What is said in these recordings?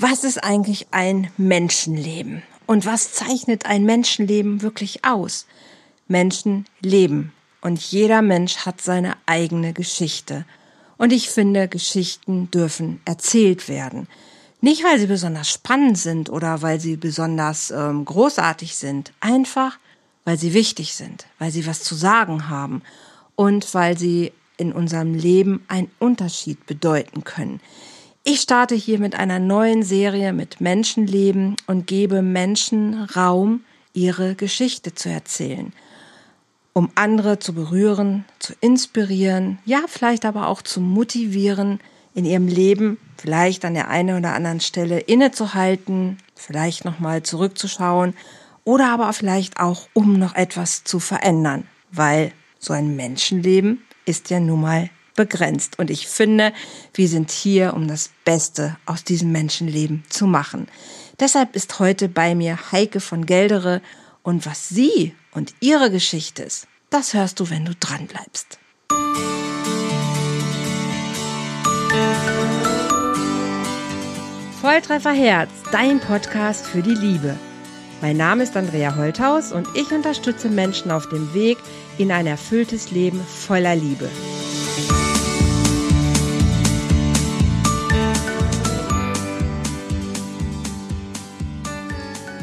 Was ist eigentlich ein Menschenleben? Und was zeichnet ein Menschenleben wirklich aus? Menschen leben und jeder Mensch hat seine eigene Geschichte. Und ich finde, Geschichten dürfen erzählt werden. Nicht, weil sie besonders spannend sind oder weil sie besonders ähm, großartig sind, einfach, weil sie wichtig sind, weil sie was zu sagen haben und weil sie in unserem Leben einen Unterschied bedeuten können. Ich starte hier mit einer neuen Serie mit Menschenleben und gebe Menschen Raum, ihre Geschichte zu erzählen, um andere zu berühren, zu inspirieren, ja vielleicht aber auch zu motivieren, in ihrem Leben vielleicht an der einen oder anderen Stelle innezuhalten, vielleicht nochmal zurückzuschauen oder aber vielleicht auch, um noch etwas zu verändern, weil so ein Menschenleben ist ja nun mal begrenzt. Und ich finde, wir sind hier, um das Beste aus diesem Menschenleben zu machen. Deshalb ist heute bei mir Heike von Geldere und was sie und ihre Geschichte ist, das hörst du, wenn du dran bleibst. Volltreffer Herz, dein Podcast für die Liebe. Mein Name ist Andrea Holthaus und ich unterstütze Menschen auf dem Weg in ein erfülltes Leben voller Liebe.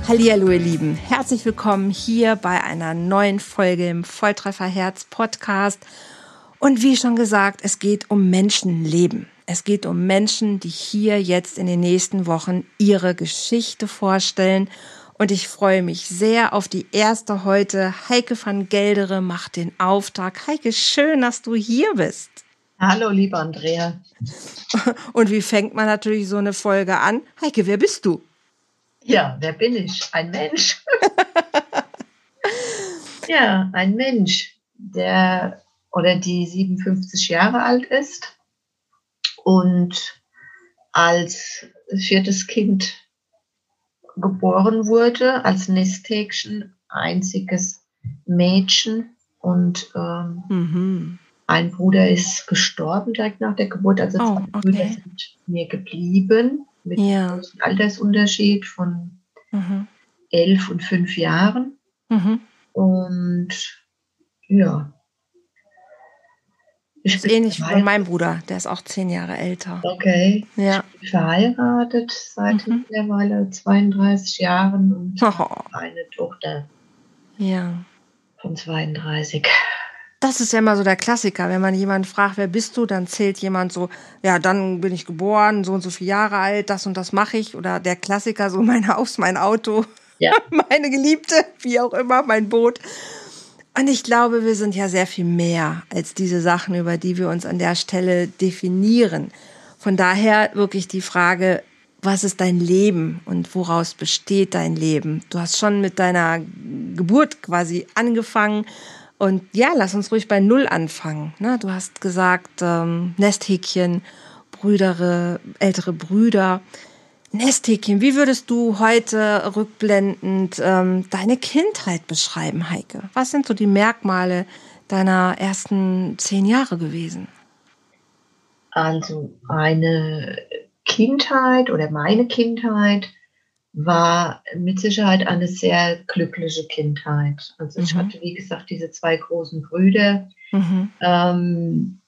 Hallihallo ihr Lieben, herzlich willkommen hier bei einer neuen Folge im Volltreffer Herz Podcast. Und wie schon gesagt, es geht um Menschenleben. Es geht um Menschen, die hier jetzt in den nächsten Wochen ihre Geschichte vorstellen. Und ich freue mich sehr auf die erste heute. Heike van Geldere macht den Auftrag. Heike, schön, dass du hier bist. Hallo, liebe Andrea. Und wie fängt man natürlich so eine Folge an? Heike, wer bist du? Ja, wer bin ich? Ein Mensch. ja, ein Mensch, der oder die 57 Jahre alt ist und als viertes Kind geboren wurde, als Nesthäkchen, einziges Mädchen und ähm, mhm. ein Bruder ist gestorben direkt nach der Geburt, also oh, zwei okay. Brüder sind mir geblieben mit ja. einem Altersunterschied von mhm. elf und fünf Jahren. Mhm. Und ja. Ich ist ähnlich wie meinem Bruder, der ist auch zehn Jahre älter. Okay. Ja. Ich bin verheiratet seit mhm. mittlerweile 32 Jahren und oh. eine Tochter. Ja. Von 32 das ist ja immer so der Klassiker. Wenn man jemanden fragt, wer bist du, dann zählt jemand so, ja, dann bin ich geboren, so und so viele Jahre alt, das und das mache ich. Oder der Klassiker, so mein Haus, mein Auto, ja. meine Geliebte, wie auch immer, mein Boot. Und ich glaube, wir sind ja sehr viel mehr als diese Sachen, über die wir uns an der Stelle definieren. Von daher wirklich die Frage, was ist dein Leben und woraus besteht dein Leben? Du hast schon mit deiner Geburt quasi angefangen und ja, lass uns ruhig bei Null anfangen. Ne? Du hast gesagt, ähm, Nesthäkchen, Brüdere, ältere Brüder. Nesthäkchen, wie würdest du heute rückblendend ähm, deine Kindheit beschreiben, Heike? Was sind so die Merkmale deiner ersten zehn Jahre gewesen? Also eine Kindheit oder meine Kindheit war mit Sicherheit eine sehr glückliche Kindheit. Also ich mhm. hatte, wie gesagt, diese zwei großen Brüder. Mhm. Ähm,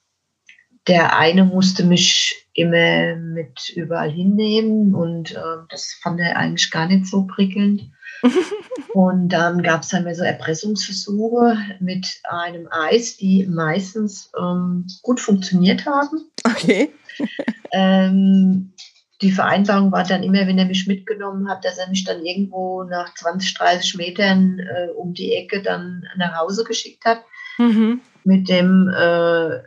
der eine musste mich immer mit überall hinnehmen und äh, das fand er eigentlich gar nicht so prickelnd. und dann gab es dann mehr so Erpressungsversuche mit einem Eis, die meistens ähm, gut funktioniert haben. Okay. ähm, die Vereinbarung war dann immer, wenn er mich mitgenommen hat, dass er mich dann irgendwo nach 20, 30 Metern äh, um die Ecke dann nach Hause geschickt hat. Mhm. Mit dem, äh,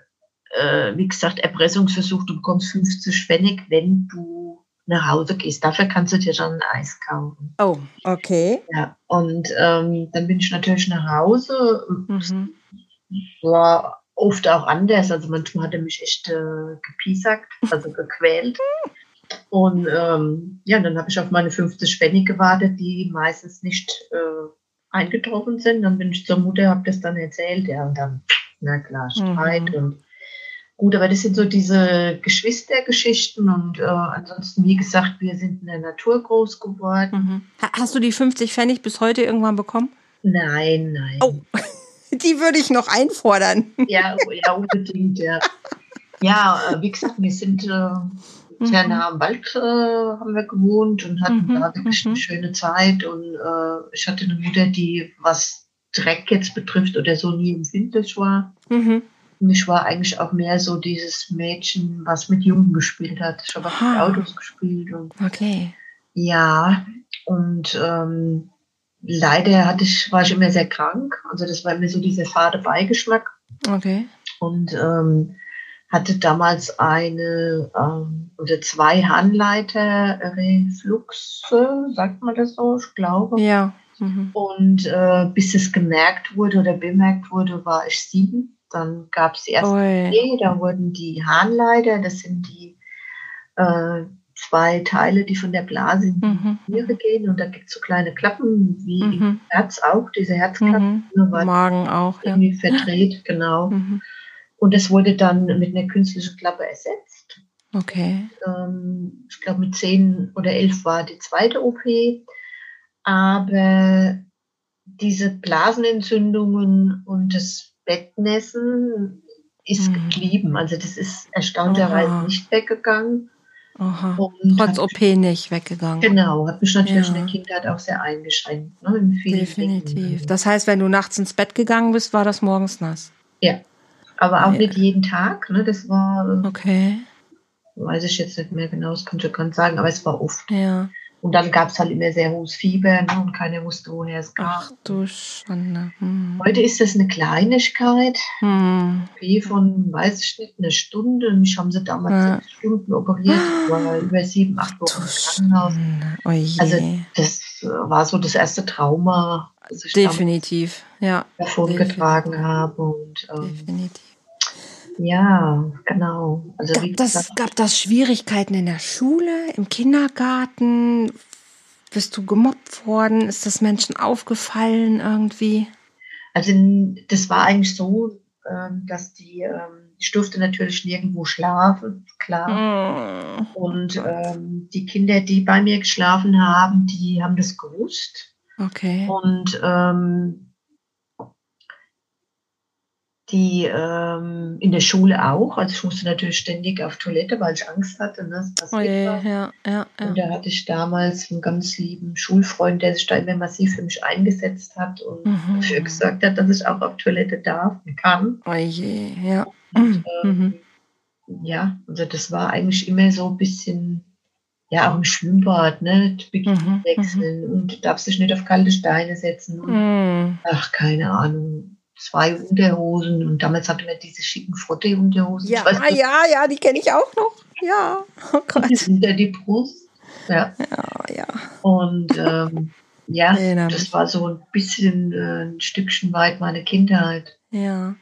äh, wie gesagt, Erpressungsversuch, du bekommst 50 Pfennig, wenn du nach Hause gehst. Dafür kannst du dir schon ein Eis kaufen. Oh, okay. Ja, und ähm, dann bin ich natürlich nach Hause. Mhm. War oft auch anders. Also manchmal hat er mich echt äh, gepiesackt, also gequält. Und ähm, ja, dann habe ich auf meine 50 Pfennig gewartet, die meistens nicht äh, eingetroffen sind. Dann bin ich zur Mutter, habe das dann erzählt, ja, und dann, na klar, Streit mhm. und Gut, aber das sind so diese Geschwistergeschichten und äh, ansonsten, wie gesagt, wir sind in der Natur groß geworden. Mhm. Hast du die 50 Pfennig bis heute irgendwann bekommen? Nein, nein. Oh, die würde ich noch einfordern. Ja, ja unbedingt, ja. Ja, äh, wie gesagt, wir sind äh, sehr nah am Wald äh, haben wir gewohnt und hatten Mhm, da wirklich mhm. eine schöne Zeit. Und äh, ich hatte eine Mutter, die, was Dreck jetzt betrifft oder so, nie empfindlich war. Mhm. Und ich war eigentlich auch mehr so dieses Mädchen, was mit Jungen gespielt hat. Ich habe auch mit. Autos gespielt und Okay. ja, und ähm, leider hatte ich, war ich immer sehr krank. Also das war immer so dieser fade Beigeschmack Okay. und ähm, hatte damals eine ähm, oder zwei Harnleiter-Refluxe, sagt man das so, ich glaube. Ja. Mhm. Und äh, bis es gemerkt wurde oder bemerkt wurde, war ich sieben. Dann gab es die erste Ui. Da wurden die Harnleiter, das sind die äh, zwei Teile, die von der Blase in die Mhm. Niere gehen. Und da gibt es so kleine Klappen, wie im Mhm. Herz auch, diese Herzklappen, Mhm. Magen auch, ja. irgendwie verdreht, genau. Mhm. Und das wurde dann mit einer künstlichen Klappe ersetzt. Okay. Ähm, ich glaube, mit zehn oder elf war die zweite OP. Aber diese Blasenentzündungen und das Bettnässen ist Mhm. geblieben. Also das ist erstaunlicherweise Aha. nicht weggegangen. Trotz OP nicht weggegangen. Genau, hat mich natürlich Ja. in der Kindheit auch sehr eingeschränkt. Ne, Definitiv. Dingen. Das heißt, wenn du nachts ins Bett gegangen bist, war das morgens nass. Ja. Aber auch Ja. nicht jeden Tag. Ne, das war, Okay. weiß ich jetzt nicht mehr genau, das könnte ich gar nicht sagen, aber es war oft. Ja. Und dann gab es halt immer sehr hohes Fieber ne, und keiner wusste, woher es kam. Ach du Schande. Hm. Heute ist das eine Kleinigkeit, Hm. wie von, weiß ich nicht, eine Stunde. Mich haben sie damals Ja. sechs Stunden operiert, war über sieben, acht Wochen im Krankenhaus. Oh. Also das äh, war so das erste Trauma, das ich Definitiv. Ja. davongetragen habe. Und ähm, Definitiv. Ja, genau. Also Gab das, gab das Schwierigkeiten in der Schule, im Kindergarten? Bist du gemobbt worden? Ist das Menschen aufgefallen irgendwie? also das war eigentlich so, ähm, dass die, ähm, ich durfte natürlich nirgendwo schlafen, klar. Hm. Und ähm, die Kinder, die bei mir geschlafen haben, die haben das gewusst. Okay. Und ähm, die ähm, in der Schule auch. Also ich musste natürlich ständig auf Toilette, weil ich Angst hatte, ne, dass Oh je, was. ja, ja, ja. Und da hatte ich damals einen ganz lieben Schulfreund, der sich da immer massiv für mich eingesetzt hat und Mhm. dafür gesagt hat, dass ich auch auf Toilette darf und kann. Oh je, ja. Und, Mhm. ähm, ja, also das war eigentlich immer so ein bisschen, ja, auch im Schwimmbad, ne, Bikini Mhm, wechseln und du darfst dich nicht auf kalte Steine setzen und Mhm. ach, keine Ahnung, zwei Unterhosen und damals hatten wir diese schicken Frotte-Unterhosen. Ja, weiß nicht, ja, ja, die kenne ich auch noch. Ja, oh Gott. ja die Brust. Ja, Ja, ja. und ähm, ja, das war so ein bisschen äh, ein Stückchen weit meine Kindheit. Ja.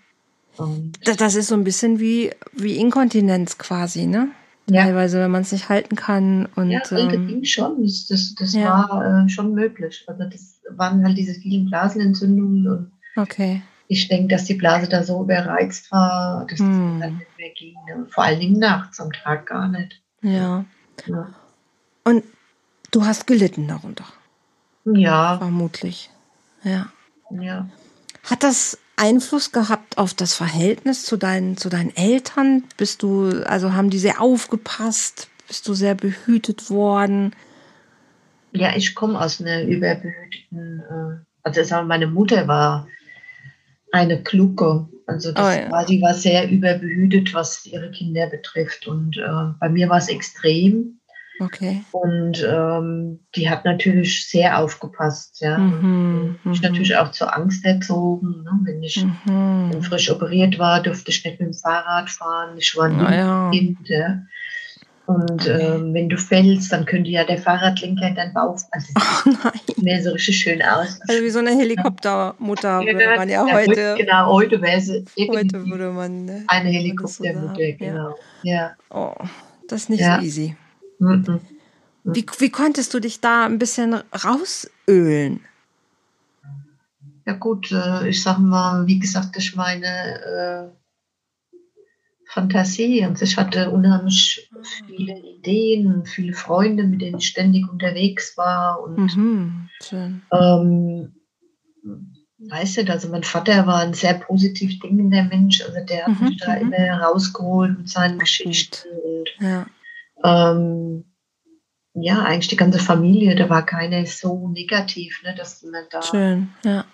Und, Das, das ist so ein bisschen wie, wie Inkontinenz quasi, ne? ja, Teilweise, wenn man es nicht halten kann. Und ja, also ähm, ging schon. Das, das, das Ja. war äh, schon möglich. Also das waren halt diese vielen Blasenentzündungen und okay. Ich denke, dass die Blase da so überreizt war, dass Hm. das dann nicht mehr ging. Ne? Vor allen Dingen nachts, am Tag gar nicht. Ja. Ja, Und du hast gelitten darunter, ja. vermutlich. Ja. ja. Hat das Einfluss gehabt auf das Verhältnis zu deinen, zu deinen Eltern? Bist du, also haben die sehr aufgepasst? Bist du sehr behütet worden? Ja, ich komme aus einer überbehüteten, äh, also sagen wir, meine Mutter war eine Kluge. Also das Oh ja. war, die war sehr überbehütet, was ihre Kinder betrifft. Und äh, bei mir war es extrem. Okay. Und ähm, die hat natürlich sehr aufgepasst. Ja. Mhm, Und ich mhm. natürlich auch zur Angst erzogen. Ne? Wenn ich Mhm. frisch operiert war, durfte ich nicht mit dem Fahrrad fahren. Ich war ein ja. Kind. Ja. Und ähm, wenn du fällst, dann könnte ja der Fahrradlenker in dein Bauch. Also es Oh nein. mir so richtig schön aus. Also wie so eine Helikoptermutter würde man ja Ja, heute. Genau, heute wäre sie Heute würde man. Ne, eine so Helikoptermutter, sagen, genau. Ja. Oh, das ist nicht Ja. so easy. Mhm. Wie, wie konntest du dich da ein bisschen rausölen? Ja gut, äh, ich sag mal, wie gesagt, durch meine äh, Fantasie und ich hatte unheimlich viele Ideen und viele Freunde, mit denen ich ständig unterwegs war und Mhm. Ähm, weiß nicht, also mein Vater war ein sehr positiv denkender Mensch, also der hat Mhm, mich da mhm. immer rausgeholt mit seinen Geschichten und Ja. ähm, ja, eigentlich die ganze Familie, da war keiner so negativ, ne, dass man da, Schön. Ja.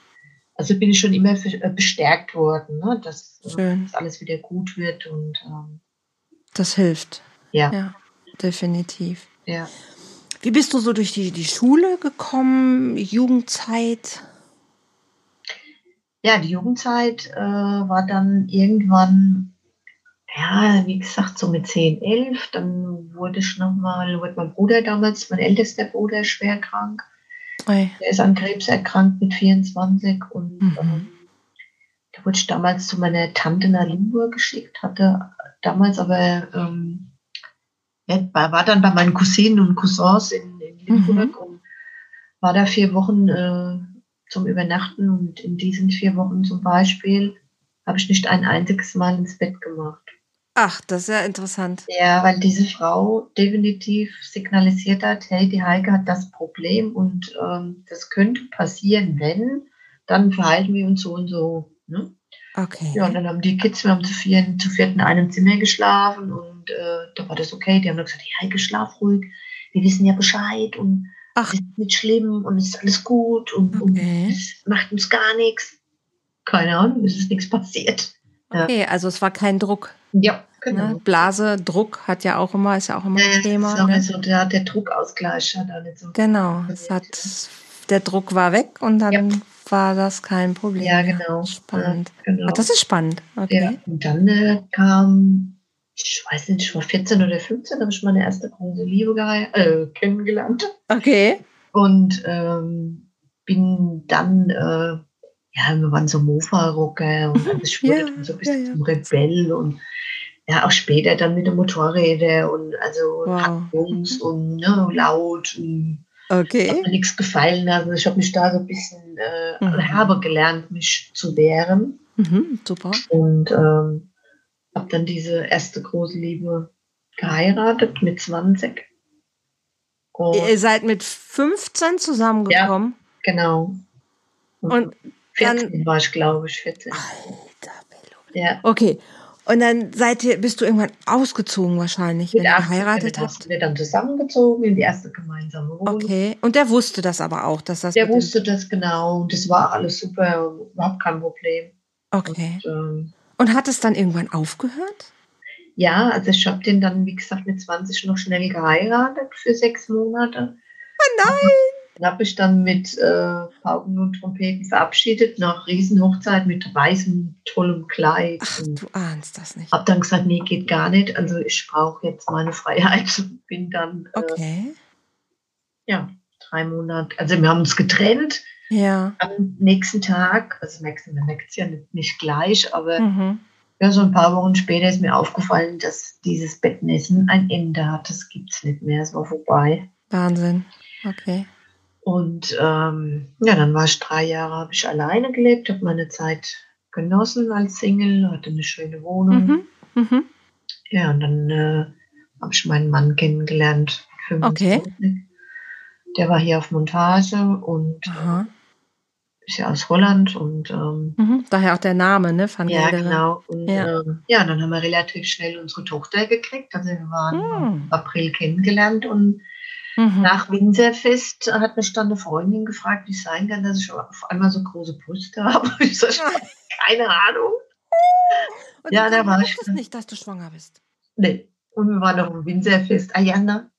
Also bin ich schon immer äh, bestärkt worden, ne, dass, äh, dass alles wieder gut wird und ähm, Das hilft. ja, Ja. Definitiv. ja. Wie bist du so durch die, die Schule gekommen? Jugendzeit? Ja, die Jugendzeit äh, war dann irgendwann, ja, wie gesagt, so mit 10, 11. Dann wurde ich nochmal, wurde mein Bruder damals, mein ältester Bruder, schwer krank. Der ist an Krebs erkrankt mit 24 und Mhm. ähm, da wurde ich damals zu meiner Tante nach Limburg geschickt, hatte damals aber, ähm, ja, war dann bei meinen Cousinen und Cousins in, in Limburg und war da vier Wochen äh, zum Übernachten und in diesen vier Wochen zum Beispiel habe ich nicht ein einziges Mal ins Bett gemacht. Ach, das ist ja interessant. Ja, weil diese Frau definitiv signalisiert hat, hey, die Heike hat das Problem und ähm, das könnte passieren, wenn, dann verhalten wir uns so und so. Ne? Okay. Ja, und dann haben die Kids, wir haben zu, vieren, zu vierten in einem Zimmer geschlafen und äh, da war das okay. Die haben dann gesagt, hey, Heike, schlaf ruhig, wir wissen ja Bescheid und Ach. es ist nicht schlimm und es ist alles gut und, und Okay. es macht uns gar nichts. Keine Ahnung, es ist nichts passiert. Ja. Okay, also es war kein Druck. Ja, genau. Ne? Blase, Druck hat ja auch immer, ist ja auch immer Ja, ein ist Thema. auch Ne? so, der, der Druckausgleich hat nicht so. Genau, es hat, der Druck war weg und dann Ja. war das kein Problem. Ja, genau. Spannend. Ja, genau. Ach, das ist spannend. ja. Okay. Und dann äh, kam, ich weiß nicht, ich war 14 oder 15, habe ich meine erste große Liebe äh, kennengelernt. Okay. Und ähm, bin dann, äh, ja, wir waren so Mofa-Rocker und also ich wurde Ja, so ein bisschen ja, ja. zum Rebell und ja, auch später dann mit den Motorrädern und also Wow. Hackbums und ne, laut und hat Okay. mir nichts gefallen. Also ich habe mich da so ein bisschen, äh, Mhm. habe gelernt, mich zu wehren Mhm, super. und ähm, habe dann diese erste große Liebe geheiratet mit 20. Und, Ihr seid mit 15 zusammengekommen. genau. Und 14 war ich, glaube ich, 14. Alter Bello. Ja. Okay. Und dann seid ihr, bist du irgendwann ausgezogen wahrscheinlich, wenn Mit ihr 18 geheiratet habt? sind wir dann zusammengezogen in die erste gemeinsame Wohnung. Okay. Und der wusste das aber auch, dass das. Der wusste das genau und das war alles super, überhaupt kein Problem. Okay. Und, ähm, Und hat es dann irgendwann aufgehört? ja, also ich habe den dann, wie gesagt, mit 20 noch schnell geheiratet für sechs Monate. Oh nein! Dann habe ich dann mit äh, Pauken und Trompeten verabschiedet, nach Riesenhochzeit mit weißem, tollem Kleid. Ach, du ahnst das nicht. habe dann gesagt, nee, geht gar nicht. Also ich brauche jetzt meine Freiheit. Und bin dann, äh, Okay. ja, drei Monate, also wir haben uns getrennt. Ja. Am nächsten Tag, also nächsten, man merkt es ja nicht, nicht gleich, aber Mhm. ja, so ein paar Wochen später ist mir aufgefallen, dass dieses Bettnässen ein Ende hat. Das gibt's nicht mehr, es war vorbei. Wahnsinn. Okay. Und ähm, ja, dann war ich drei Jahre, habe ich alleine gelebt, habe meine Zeit genossen als Single, hatte eine schöne Wohnung. Mhm. Mhm. Ja, und dann äh, habe ich meinen Mann kennengelernt. mit Okay. 25. Der war hier auf Montage und Aha. ist ja aus Holland und ähm, Mhm. Daher auch der Name, ne? Van ja, Gelderen. genau. Und Ja. Ähm, ja, dann haben wir relativ schnell unsere Tochter gekriegt. Also wir waren Hm. im April kennengelernt und Mhm. nach Winzerfest hat mich dann eine Freundin gefragt, wie es sein kann, dass ich auf einmal so große Brüste habe. Ich sag, keine Ahnung. Und Ja, da war ich dann. nicht, dass du schwanger bist. Nee. Und wir waren auf dem Winzerfest. Ah ja, na,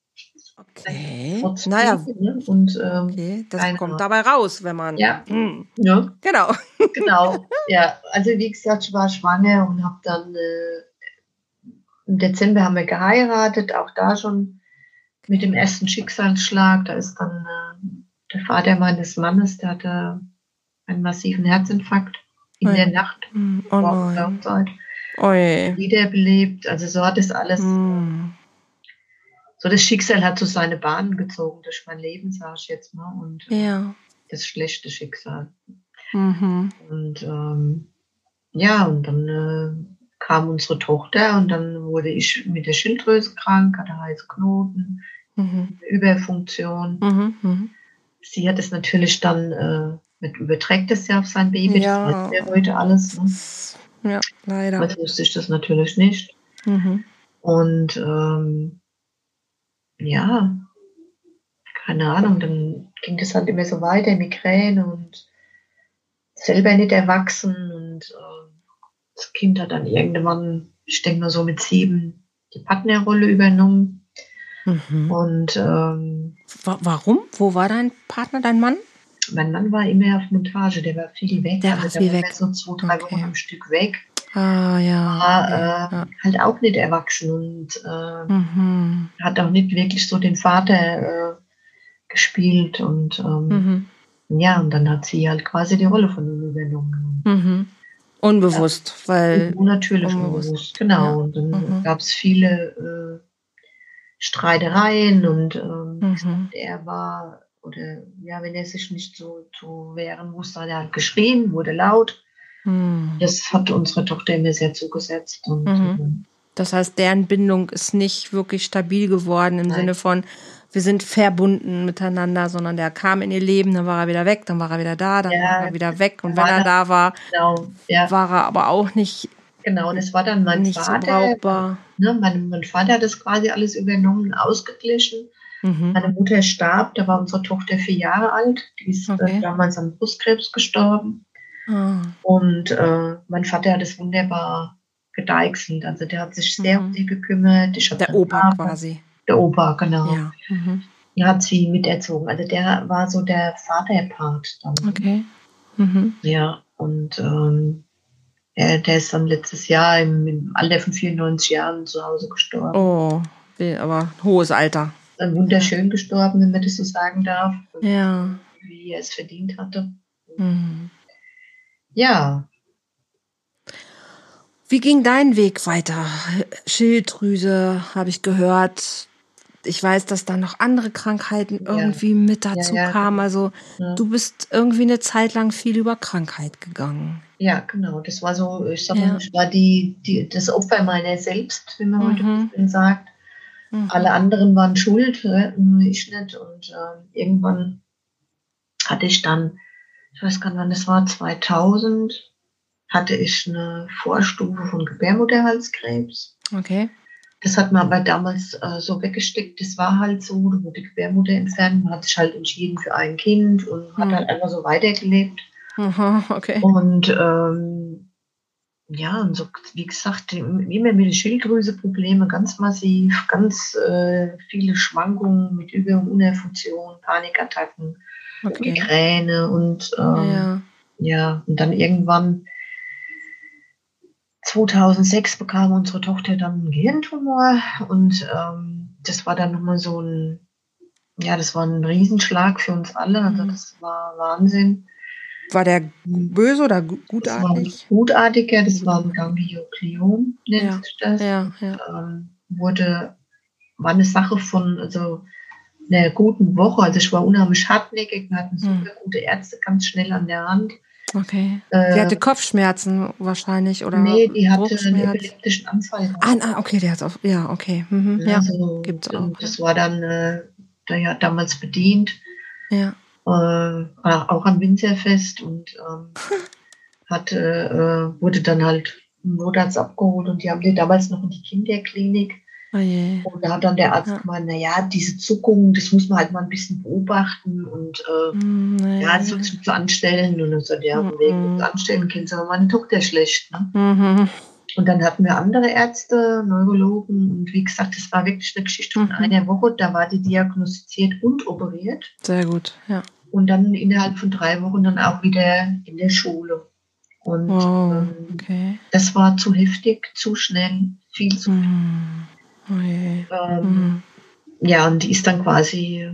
Okay. trotzdem, Naja, ne? Und ähm, okay. Das kommt Ahnung. dabei raus, wenn man. Ja. Hm. ja, Genau. genau. ja, also wie gesagt, ich war schwanger und habe dann äh, im Dezember haben wir geheiratet, auch da schon mit dem ersten Schicksalsschlag. Da ist dann äh, der Vater meines Mannes, der hatte einen massiven Herzinfarkt in Ui. der Nacht Hm. Oh Oi. wiederbelebt. Also so hat es alles, Hm. so das Schicksal hat so seine Bahnen gezogen durch mein Leben, sage ich jetzt mal. Und Ja. das schlechte Schicksal. Mhm. Und ähm, ja, und dann äh, kam unsere Tochter und dann wurde ich mit der Schilddrüse krank, hatte heiße Knoten, Mhm. Überfunktion. Mhm. Mhm. Sie hat es natürlich dann, äh, mit überträgt es ja auf sein Baby, Ja. das weiß ja heute alles. Ne? Ja, leider. Damals wusste ich das natürlich nicht. Mhm. Und ähm, ja, keine Ahnung, dann ging das halt immer so weiter, Migräne und selber nicht erwachsen. Und äh, das Kind hat dann irgendwann, ich denke mal so mit sieben, die Partnerrolle übernommen. Mhm. Und ähm, Wa- Warum? Wo war dein Partner, dein Mann? mein Mann war immer auf Montage, der war viel weg. Der war also viel der weg. war so zwei, drei Okay. Wochen am Stück weg. Ah, ja. War äh, ja. halt auch nicht erwachsen und äh, Mhm. hat auch nicht wirklich so den Vater äh, gespielt. Und ähm, Mhm. ja, und dann hat sie halt quasi die Rolle von ihm übernommen. Mhm. Unbewusst, weil. Und natürlich unbewusst. unbewusst, genau. Ja. Und dann Mhm. gab es viele äh, Streitereien und ähm, Mhm. er war, oder ja, wenn er sich nicht so zu wehren wusste, hat er halt geschrien, wurde laut. Mhm. Das hat unsere Tochter immer sehr zugesetzt. Und Mhm. ähm, Das heißt, deren Bindung ist nicht wirklich stabil geworden im Nein. Sinne von, wir sind verbunden miteinander, sondern der kam in ihr Leben, dann war er wieder weg, dann war er wieder da, dann Ja, war er wieder weg. Und wenn er da- da war, genau, ja, war er aber auch nicht, genau, das war dann mein nicht so Vater. brauchbar. ne, mein, mein Vater hat das quasi alles übernommen, ausgeglichen. Mhm. Meine Mutter starb, da war unsere Tochter vier Jahre alt. Die ist Okay. äh, damals an Brustkrebs gestorben. Ah. Und äh, mein Vater hat es wunderbar gedeichselt. Also der hat sich sehr Mhm. um sie gekümmert. Der Opa Vater- quasi. Der Opa, genau. Ja. Mhm. Der hat sie miterzogen. Also der war so der Vaterpart dann. Okay. Mhm. Ja, und ähm, er, der ist dann letztes Jahr im, im Alter von 94 Jahren zu Hause gestorben. Oh, aber hohes Alter. Dann wunderschön gestorben, wenn man das so sagen darf, Ja. wie er es verdient hatte. Mhm. Ja, Wie ging dein Weg weiter? Schilddrüse habe ich gehört. Ich weiß, dass da noch andere Krankheiten Ja. irgendwie mit dazu Ja, ja, kamen. Also du bist irgendwie eine Zeit lang viel über Krankheit gegangen. Ja, genau. Das war so, ich sag Ja. mal, ich war die, die, das Opfer meiner selbst, wie man heute Mhm. schön sagt. Mhm. Alle anderen waren schuld, nur ich nicht. Und äh, irgendwann hatte ich dann, ich weiß gar nicht wann das war, 2000, hatte ich eine Vorstufe von Gebärmutterhalskrebs. Okay. Das hat man aber damals äh, so weggesteckt. Das war halt so, da wurde die Gebärmutter entfernt. Man hat sich halt entschieden für ein Kind und hat Hm. halt einfach so weitergelebt. Aha, okay. Und ähm, ja, und so, wie gesagt, immer mit der Schilddrüse Probleme, ganz massiv, ganz äh, viele Schwankungen mit Über- und Unterfunktion, Panikattacken, okay. Migräne und ähm, Ja. ja, und dann irgendwann 2006 bekam unsere Tochter dann einen Gehirntumor und ähm, das war dann nochmal so ein, ja, das war ein Riesenschlag für uns alle. Also Mhm. das war Wahnsinn. War der böse oder gu- Das war ein gutartig? gutartiger, das war ein Gangliokliom, nennt Ja. sich das. Ja, ja. Ähm, wurde, war eine Sache von, also einer guten Woche. Also ich war unheimlich hartnäckig, wir hatten super gute Ärzte ganz schnell an der Hand. Okay. Äh, Die hatte Kopfschmerzen wahrscheinlich oder nee, die hatte einen epileptischen Anfall. Ah, ah, okay, der hat auch. Ja, okay. Mhm. Ja, so, gibt's auch, Das war dann, äh, der hat damals bedient, ja. Äh, auch am Winzerfest und ähm, hat, äh, äh, wurde dann halt montags abgeholt und die haben die damals noch in die Kinderklinik. Oh. Und da hat dann der Arzt Ja. gemeint, naja, diese Zuckungen, das muss man halt mal ein bisschen beobachten und äh, nee. ja, das sich zu anstellen. Und dann sagt ja, Mhm. wegen Anstellen kennt aber meine Tochter schlecht. Ne? Mhm. Und dann hatten wir andere Ärzte, Neurologen und wie gesagt, das war wirklich eine Geschichte von Mhm. einer Woche. Da war die diagnostiziert und operiert Sehr gut, ja. Und dann innerhalb von drei Wochen dann auch wieder in der Schule. Und ähm, okay. das war zu heftig, zu schnell, viel zu. Mhm. Oh je. Ähm, Mhm. Ja, und die ist dann quasi,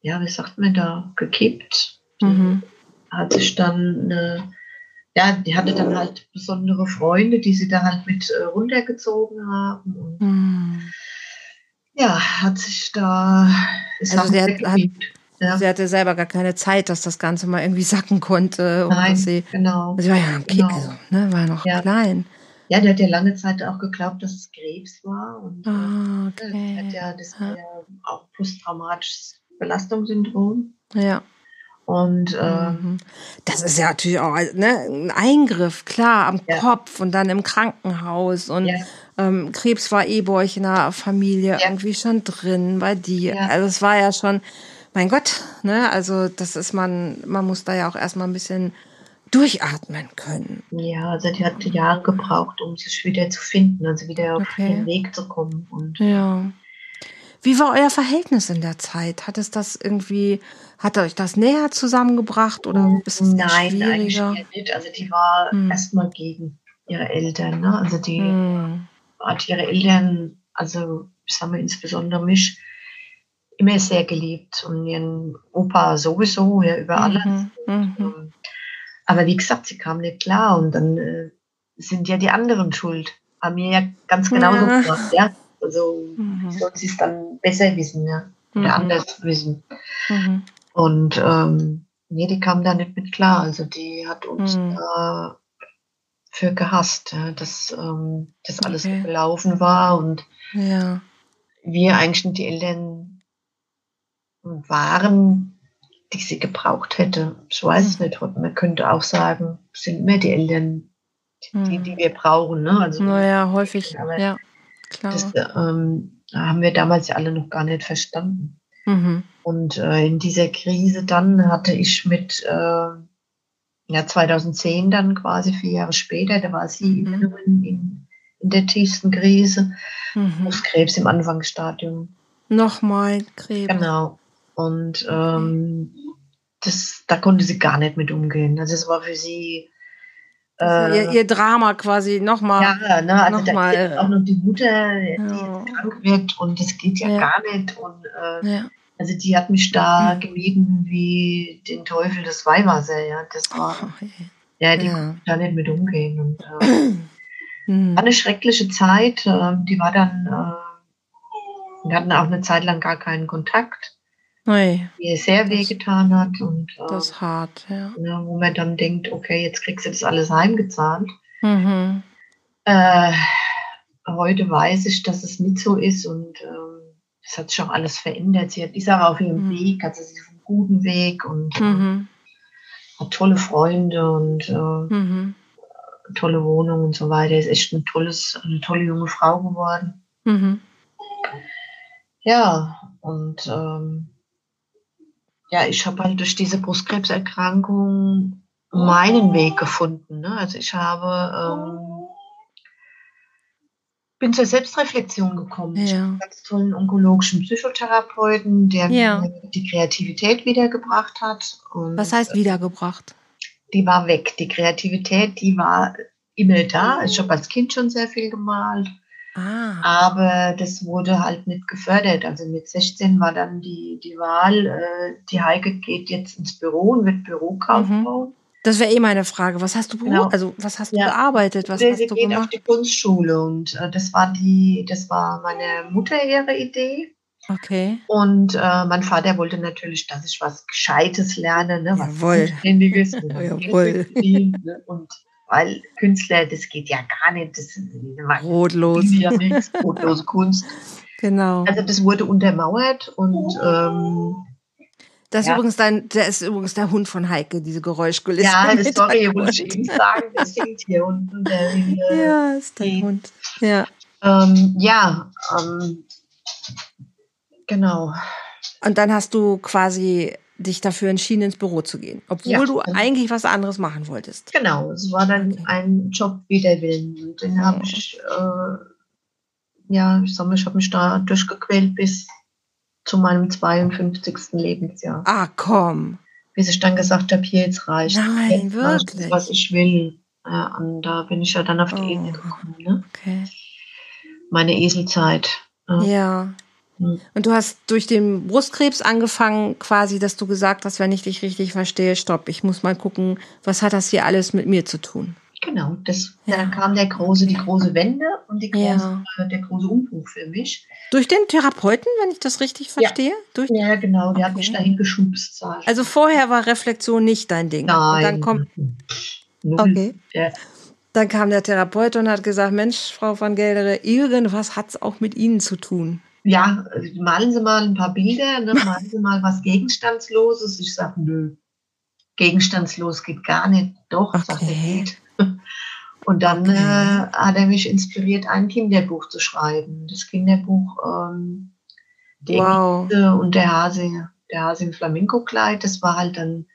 ja, wie sagt man da, gekippt. Mhm. Hat sich dann, eine, ja, die hatte dann halt besondere Freunde, die sie da halt mit äh, runtergezogen haben. Und Mhm. ja, hat sich da, ist Also sie hat- weggekippt. Ja, Sie hatte selber gar keine Zeit, dass das Ganze mal irgendwie sacken konnte. Und nein, dass sie, genau. sie war ja am Kind, Genau. also, ne, war noch Ja. klein. Ja, der hat ja lange Zeit auch geglaubt, dass es Krebs war. Und äh, Ah, das okay. hat ja, das Ja. auch posttraumatisches Belastungssyndrom. Ja. Und äh, Mhm. Das ist ja natürlich auch ne, ein Eingriff, klar, am Ja. Kopf und dann im Krankenhaus. Und Ja. ähm, Krebs war eh bei euch in der Familie Ja. irgendwie schon drin, bei dir. Also es war ja schon, mein Gott, ne? Also das ist man, man muss da ja auch erstmal ein bisschen durchatmen können. ja, also die hat Jahre gebraucht, um sich wieder zu finden, also wieder auf Okay. den Weg zu kommen. Und Ja. Wie war euer Verhältnis in der Zeit? Hat es das irgendwie, hat euch das näher zusammengebracht oder ist es Nein, eigentlich schwieriger? eher nicht. Also die war Hm. erstmal gegen ihre Eltern. Ne? Also die Hm. hat ihre Eltern, also ich sage mal insbesondere mich, immer sehr geliebt und ihren Opa sowieso, ja, über alles. Mhm. Mhm. Ähm, Aber wie gesagt, sie kam nicht klar und dann äh, sind ja die anderen schuld. Haben mir ja ganz genauso Ja. gemacht, ja. Also Mhm. soll sie es dann besser wissen, ja. Oder Mhm. anders wissen. Mhm. Und ähm, nee, die kam da nicht mit klar. Also die hat uns da für gehasst, ja, dass das das alles Okay. gelaufen war und Ja. wir eigentlich die Eltern waren, die sie gebraucht hätte. Ich weiß es Mhm. nicht. Man könnte auch sagen, sind mehr die Eltern, die, Mhm. die wir brauchen. Ne? Also Naja, häufig. Ja, klar. das ähm, haben wir damals alle noch gar nicht verstanden. Mhm. Und äh, in dieser Krise dann hatte ich mit äh, ja, 2010 dann quasi vier Jahre später, da war sie Mhm. in, in, in der tiefsten Krise, Mhm. Brustkrebs im Anfangsstadium. Nochmal Krebs. Genau. Und ähm, das, da konnte sie gar nicht mit umgehen. Also es war für sie äh, ihr, ihr Drama quasi nochmal. ja, ne, also da nochmal, ist auch noch die Mutter, die Ja. krank wird und das geht ja, Ja. gar nicht. Und äh, Ja. also die hat mich da gemieden wie den Teufel das Weihwasser, ja. Das war, Oh, ja, die konnte da nicht mit umgehen. Und äh, Mhm. war eine schreckliche Zeit. Äh, die war dann, äh, wir hatten auch eine Zeit lang gar keinen Kontakt, Ui, die sehr wehgetan hat. Und äh, das ist hart, ja. ja, wo man dann denkt, okay, jetzt kriegst du das alles heimgezahlt. Mhm. Äh, heute weiß ich, dass es nicht so ist und ähm, es hat sich auch alles verändert. Sie hat, ist auch auf ihrem Mhm. Weg, also sie ist auf einem guten Weg und äh, Mhm. hat tolle Freunde und äh, Mhm. tolle Wohnung und so weiter. Ist echt ein tolles, eine tolle junge Frau geworden. Mhm. Ja, und ähm, ja, ich habe halt durch diese Brustkrebserkrankung meinen Weg gefunden. Ne? Also ich habe ähm, bin zur Selbstreflexion gekommen. Ich habe Ja. einen ganz tollen onkologischen Psychotherapeuten, der Ja. mir die Kreativität wiedergebracht hat. Was heißt wiedergebracht? die war weg. Die Kreativität, die war immer da. Ich habe als Kind schon sehr viel gemalt. Ah. Aber das wurde halt nicht gefördert. Also mit 16 war dann die, die Wahl, äh, die Heike geht jetzt ins Büro und wird Bürokauffrau. Das wäre eh meine Frage. Was hast du Genau. also was hast du Ja. gearbeitet? Was Sie hast du geht auf gemacht? die Kunstschule und äh, das war die, das war meine Mutter ihre Idee. Okay. Und äh, mein Vater wollte natürlich, dass ich was Gescheites lerne, ne, was Jawohl. Anständiges, wo man Geld Jawohl. ne, und weil Künstler, das geht ja gar nicht, das man Brotlos. ja nichts, brotlose Kunst. Genau. Also das wurde untermauert und ähm, Das ist ja. übrigens dein, der ist übrigens der Hund von Heike, diese Geräuschkulisse. ja, das sorry, wollte ich Ihnen sagen, das singt hier unten der, der Ja, ist dein Hund. Ja. ähm, ja, ähm, genau. Und dann hast du quasi dich dafür entschieden, ins Büro zu gehen, obwohl Ja. du eigentlich was anderes machen wolltest. Genau, es war dann Okay. ein Job wider Willen. Und den habe Mhm. ich, äh, ja, ich sag mal, ich habe mich da durchgequält bis zu meinem 52. Lebensjahr. Ah, komm. Bis ich dann gesagt habe, hier jetzt reicht. Nein, jetzt wirklich? was ich will. Ja, und da bin ich ja dann auf die Oh. Esel gekommen, ne? Okay. Meine Eselzeit. Ja. Ja. Hm. Und du hast durch den Brustkrebs angefangen, quasi, dass du gesagt hast, wenn ich dich richtig verstehe, stopp, ich muss mal gucken, was hat das hier alles mit mir zu tun? Genau, das, Ja. dann kam der große, die große Wende und die große, Ja. äh, der große Umbruch für mich. Durch den Therapeuten, wenn ich das richtig Ja. verstehe? Durch, Ja, genau, der hat Okay. mich dahin geschubst. also vorher war Reflexion nicht dein Ding. Und dann Nein. kommt, Null. okay. Der, Dann kam der Therapeut und hat gesagt, Mensch, Frau van Geldere, irgendwas hat es auch mit Ihnen zu tun. Ja, malen Sie mal ein paar Bilder, ne? malen Sie mal was Gegenstandsloses. Ich sage, nö, gegenstandslos geht gar nicht. Doch, okay. sagt er, geht. Und dann okay. äh, hat er mich inspiriert, ein Kinderbuch zu schreiben. Das Kinderbuch ähm, Der wow. und der Hase, der Hase im Flamenco-Kleid. Das war halt dann,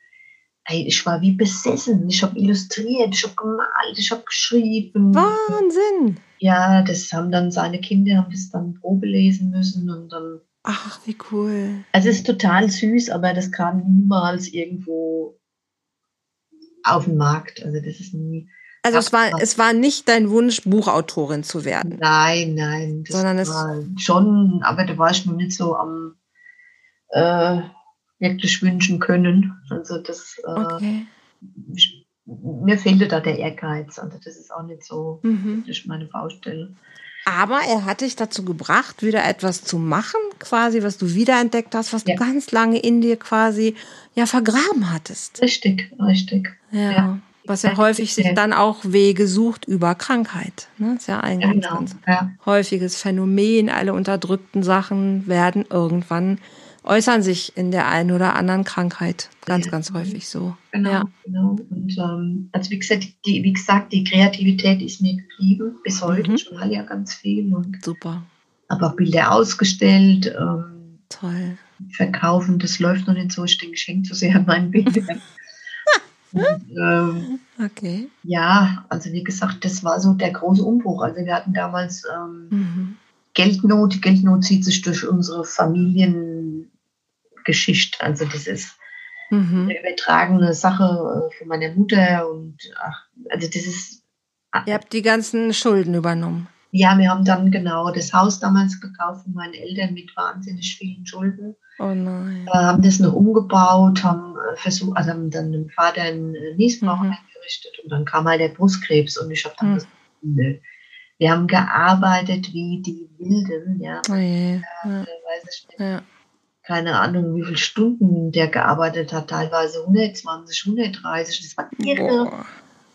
ey, ich war wie besessen. Ich habe illustriert, ich habe gemalt, ich habe geschrieben. Wahnsinn! Ja, das haben dann seine Kinder, haben das dann Probe lesen müssen und dann. Ach, wie cool. Also es ist total süß, aber das kam niemals irgendwo auf den Markt. Also das ist nie. Also es war, es war nicht dein Wunsch, Buchautorin zu werden. Nein, nein. Sondern es war schon, aber da war ich mir nicht so am äh, wirklich wünschen können. Also das äh, okay. ich, mir fehlte da der Ehrgeiz. Also das ist auch nicht so mhm. meine Baustelle. Aber er hat dich dazu gebracht, wieder etwas zu machen, quasi, was du wiederentdeckt hast, was ja. du ganz lange in dir quasi ja vergraben hattest. Richtig, richtig. Ja. ja. Was ja häufig sich dann auch Wege sucht über Krankheit. Ne? ist ja ein ja, ganz, genau. ganz ja. häufiges Phänomen. Alle unterdrückten Sachen werden irgendwann äußern sich in der einen oder anderen Krankheit. Ganz, ganz häufig so. Genau, ja. genau. Und ähm, also wie gesagt, die, wie gesagt, die Kreativität ist mir geblieben bis heute. Mhm. Schon ja ganz viel. Und Super. Aber auch Bilder ausgestellt. Ähm, Toll. Verkaufen, das läuft noch nicht so. Ich denke, ich hänge zu sehr an meinen Bildern. Und, ähm, okay. Ja, also wie gesagt, das war so der große Umbruch. Also wir hatten damals ähm, mhm. Geldnot. Geldnot zieht sich durch unsere Familiengeschichte. Also das ist mhm. eine übertragene Sache äh, von meiner Mutter und ach, also das ist. Ihr habt die ganzen Schulden übernommen. Ja, wir haben dann genau das Haus damals gekauft von meinen Eltern mit wahnsinnig vielen Schulden. Oh nein. Äh, haben das noch umgebaut, haben äh, versucht, also haben dann dem Vater einen äh, Niesbrauch mhm. eingerichtet und dann kam halt der Brustkrebs und ich habe dann mhm. gesagt, nö. Wir haben gearbeitet wie die Wilden, ja. Oh je. Ja. ja. Keine Ahnung, wie viele Stunden der gearbeitet hat, teilweise 120, 130, das war irre. Boah.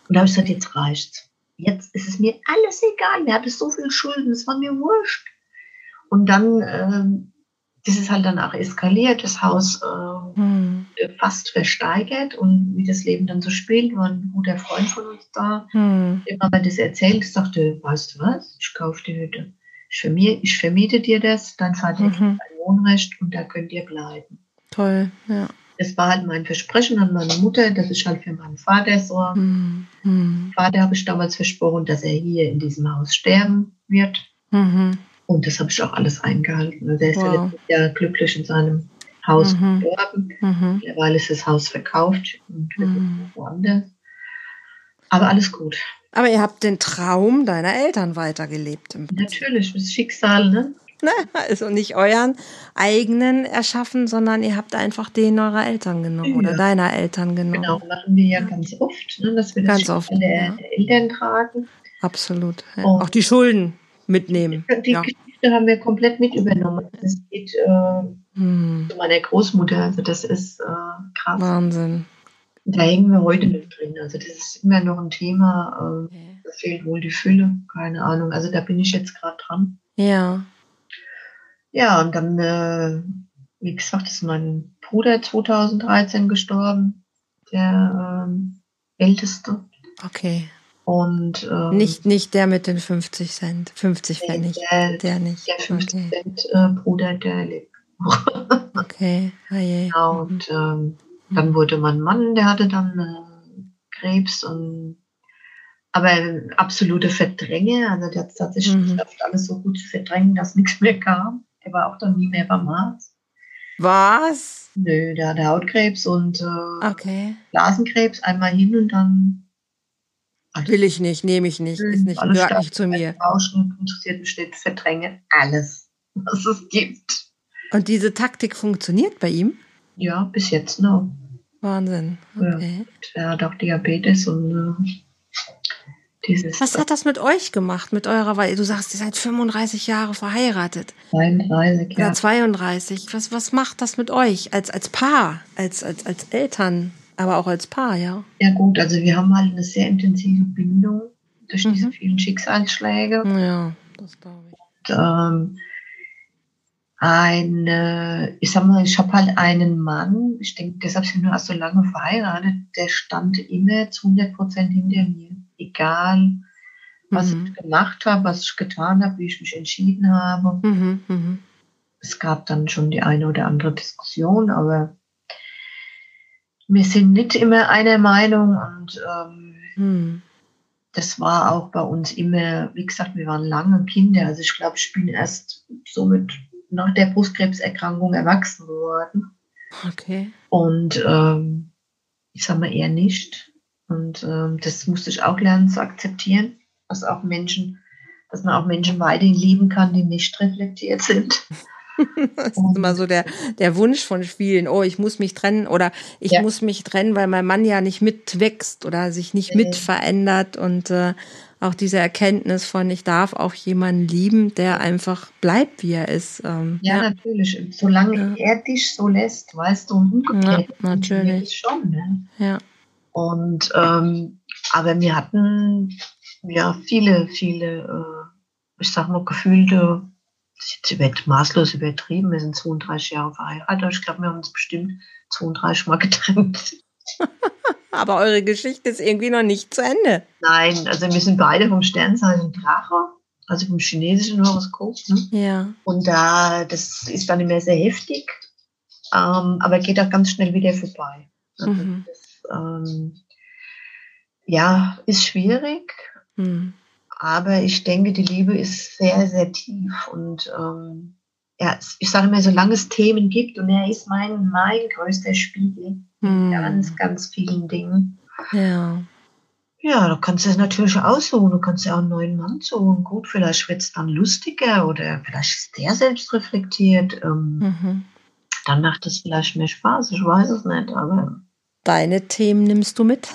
Und da habe ich gesagt, jetzt reicht's. Jetzt ist es mir alles egal. Mir hatte so viel Schulden, es war mir wurscht. Und dann ähm, das ist halt danach eskaliert, das Haus äh, hm. fast versteigert und wie das Leben dann so spielt, war ein guter Freund von uns da, hm. haben wir das erzählt, sagte, weißt du was, ich kaufe die Hütte. Ich, vermiete, ich vermiete dir das, dein Vater mhm. kriegt ein Wohnrecht und da könnt ihr bleiben. Toll, ja. Das war halt mein Versprechen an meine Mutter, das ist halt für meinen Vater so. Mhm. Hm. Vater habe ich damals versprochen, dass er hier in diesem Haus sterben wird. Mhm. Und das habe ich auch alles eingehalten. Also er ist wow. ja glücklich in seinem Haus mhm. gestorben. Mhm. Mittlerweile ist das Haus verkauft und wir mhm. woanders. Aber alles gut. Aber ihr habt den Traum deiner Eltern weitergelebt. Natürlich, das Schicksal, ne? Ne? Also nicht euren eigenen erschaffen, sondern ihr habt einfach den eurer Eltern genommen ja. oder deiner Eltern genommen. Genau, machen wir ja ganz oft, ne, dass wir das ganz oft, der ja. Eltern tragen. Absolut. Ja. Auch die Schulden mitnehmen. Die ja. Geschichte haben wir komplett mit übernommen. Das geht äh, hm. zu meiner Großmutter. Also das ist äh, krass. Wahnsinn. Da hängen wir heute mit drin. Also das ist immer noch ein Thema. Äh. Da fehlt wohl die Fülle. Keine Ahnung. Also da bin ich jetzt gerade dran. Ja. Ja, und dann, äh, wie gesagt, ist mein Bruder 2013 gestorben. Der ähm, älteste. Okay. Und, ähm, nicht, nicht der mit den 50 Cent, 50 Pfennig. Der, der nicht. Der 50 okay. Cent äh, Bruder, der lebt. okay, oh je. Genau, und ähm, dann wurde mein Mann, der hatte dann äh, Krebs und aber absolute Verdränge, also der hat es tatsächlich mhm. geschafft, alles so gut zu verdrängen, dass nichts mehr kam. Er war auch dann nie mehr beim Arzt. Was? Nö, der hatte Hautkrebs und äh, okay. Blasenkrebs einmal hin und dann Will ich nicht, nehme ich nicht, ist nicht, gehört nicht zu mir. Rauschen interessiert mich nicht, verdränge alles, was es gibt. Und diese Taktik funktioniert bei ihm? Ja, bis jetzt noch. Wahnsinn. Okay. Ja, er hat auch Diabetes und äh, dieses. Was hat das mit euch gemacht, mit eurer, weil du sagst, ihr seid 35 Jahre verheiratet. 32, ja. 32. Was, was macht das mit euch als, als Paar, als, als, als Eltern? Aber auch als Paar, ja. Ja gut, also wir haben halt eine sehr intensive Bindung. durch mhm. diese vielen Schicksalsschläge. Ja, das glaube ich. Und, ähm, eine, ich sag mal, ich habe halt einen Mann, ich denke, deshalb sind wir auch so lange verheiratet, der stand immer zu 100 Prozent hinter mir. Egal, was mhm. ich gemacht habe, was ich getan habe, wie ich mich entschieden habe. Mhm, mh. Es gab dann schon die eine oder andere Diskussion, aber wir sind nicht immer einer Meinung und ähm, mhm. das war auch bei uns immer, wie gesagt, wir waren lange Kinder. Also ich glaube, ich bin erst so mit nach der Brustkrebserkrankung erwachsen geworden. Okay. Und ähm, ich sage mal eher nicht. Und ähm, das musste ich auch lernen zu akzeptieren, dass auch Menschen, dass man auch Menschen weiterhin lieben kann, die nicht reflektiert sind. das ist immer so der, der Wunsch von vielen, oh, ich muss mich trennen oder ich ja. muss mich trennen, weil mein Mann ja nicht mitwächst oder sich nicht mit verändert und äh, auch diese Erkenntnis von, ich darf auch jemanden lieben, der einfach bleibt, wie er ist. Ähm, ja, ja, natürlich. Solange ja. er dich so lässt, weißt du, umgekehrt. Ja, natürlich. Schon, ne? Ja. Und, ähm, aber wir hatten ja viele, viele, äh, ich sag mal, gefühlte, das ist jetzt maßlos übertrieben, wir sind 32 Jahre verheiratet, ich glaube, wir haben uns bestimmt 32 Mal getrennt. Aber eure Geschichte ist irgendwie noch nicht zu Ende. Nein, also wir sind beide vom Sternzeichen Drache, also vom chinesischen Horoskop. Ne? Ja. Und da, das ist dann immer sehr heftig, ähm, aber geht auch ganz schnell wieder vorbei. Also mhm. das, ähm, ja, ist schwierig, mhm. aber ich denke, die Liebe ist sehr, sehr tief und ähm, ja, ich sage immer, solange es Themen gibt und er ist mein, mein größter Spiegel hm. ganz, ganz vielen Dingen. Ja. Ja, du kannst es natürlich aussuchen. Du kannst ja auch einen neuen Mann suchen. Gut, vielleicht wird es dann lustiger oder vielleicht ist der selbst reflektiert. Ähm, mhm. Dann macht es vielleicht mehr Spaß. Ich weiß es nicht, aber. Deine Themen nimmst du mit?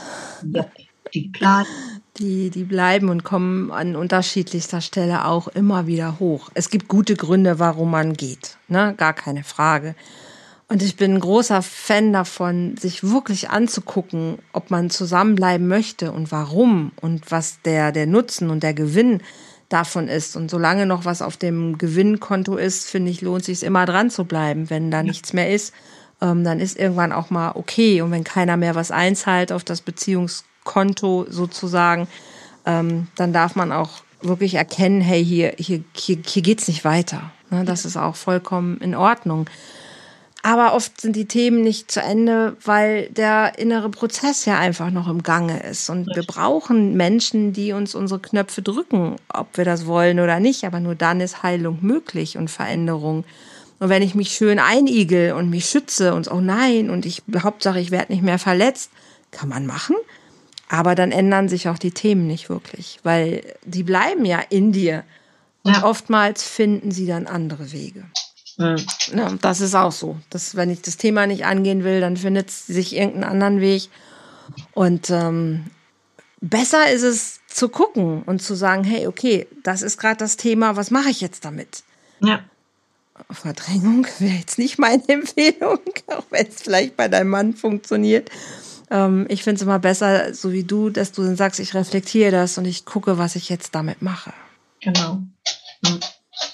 Ja, die bleiben. Die, die bleiben und kommen an unterschiedlichster Stelle auch immer wieder hoch. Es gibt gute Gründe, warum man geht. Ne? Gar keine Frage. Und ich bin ein großer Fan davon, sich wirklich anzugucken, ob man zusammenbleiben möchte und warum und was der, der Nutzen und der Gewinn davon ist. Und solange noch was auf dem Gewinnkonto ist, finde ich, lohnt sich immer dran zu bleiben. Wenn da ja. nichts mehr ist, ähm, dann ist irgendwann auch mal okay. Und wenn keiner mehr was einzahlt auf das Beziehungskonto sozusagen, ähm, dann darf man auch wirklich erkennen, hey, hier, hier, hier, hier geht's nicht weiter. Ne, das ist auch vollkommen in Ordnung. Aber oft sind die Themen nicht zu Ende, weil der innere Prozess ja einfach noch im Gange ist. Und wir brauchen Menschen, die uns unsere Knöpfe drücken, ob wir das wollen oder nicht. Aber nur dann ist Heilung möglich und Veränderung. Und wenn ich mich schön einigel und mich schütze und oh nein, und ich Hauptsache, ich werde nicht mehr verletzt, kann man machen. Aber dann ändern sich auch die Themen nicht wirklich, weil die bleiben ja in dir. Und ja. oftmals finden sie dann andere Wege. Mhm. Ja, das ist auch so. Das, wenn ich das Thema nicht angehen will, dann findet es sich irgendeinen anderen Weg. Und ähm, besser ist es zu gucken und zu sagen, hey, okay, das ist gerade das Thema, was mache ich jetzt damit? Ja. Verdrängung wäre jetzt nicht meine Empfehlung, auch wenn es vielleicht bei deinem Mann funktioniert. Ähm, ich finde es immer besser, so wie du, dass du dann sagst, ich reflektiere das und ich gucke, was ich jetzt damit mache. Genau. Mhm.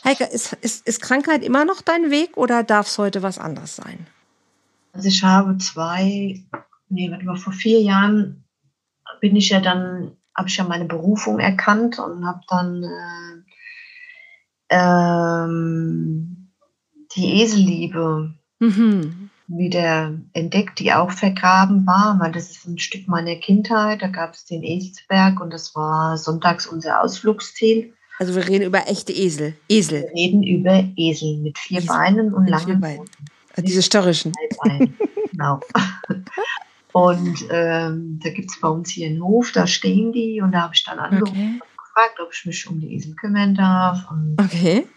Heike, ist, ist, ist Krankheit immer noch dein Weg oder darf es heute was anderes sein? Also ich habe zwei, nee, warte mal, vor vier Jahren bin ich ja dann, habe ich ja meine Berufung erkannt und habe dann äh, ähm, die Eselliebe mhm. wieder entdeckt, die auch vergraben war, weil das ist ein Stück meiner Kindheit. Da gab es den Eselsberg und das war sonntags unser Ausflugsziel. Also wir reden über echte Esel. Esel. Wir reden über Esel mit vier Esel. Beinen und mit langen Beinen. Ah, diese störrischen. genau. Und ähm, da gibt es bei uns hier einen Hof, da stehen die und da habe ich dann angerufen okay. und gefragt, ob ich mich um die Esel kümmern darf. Und okay.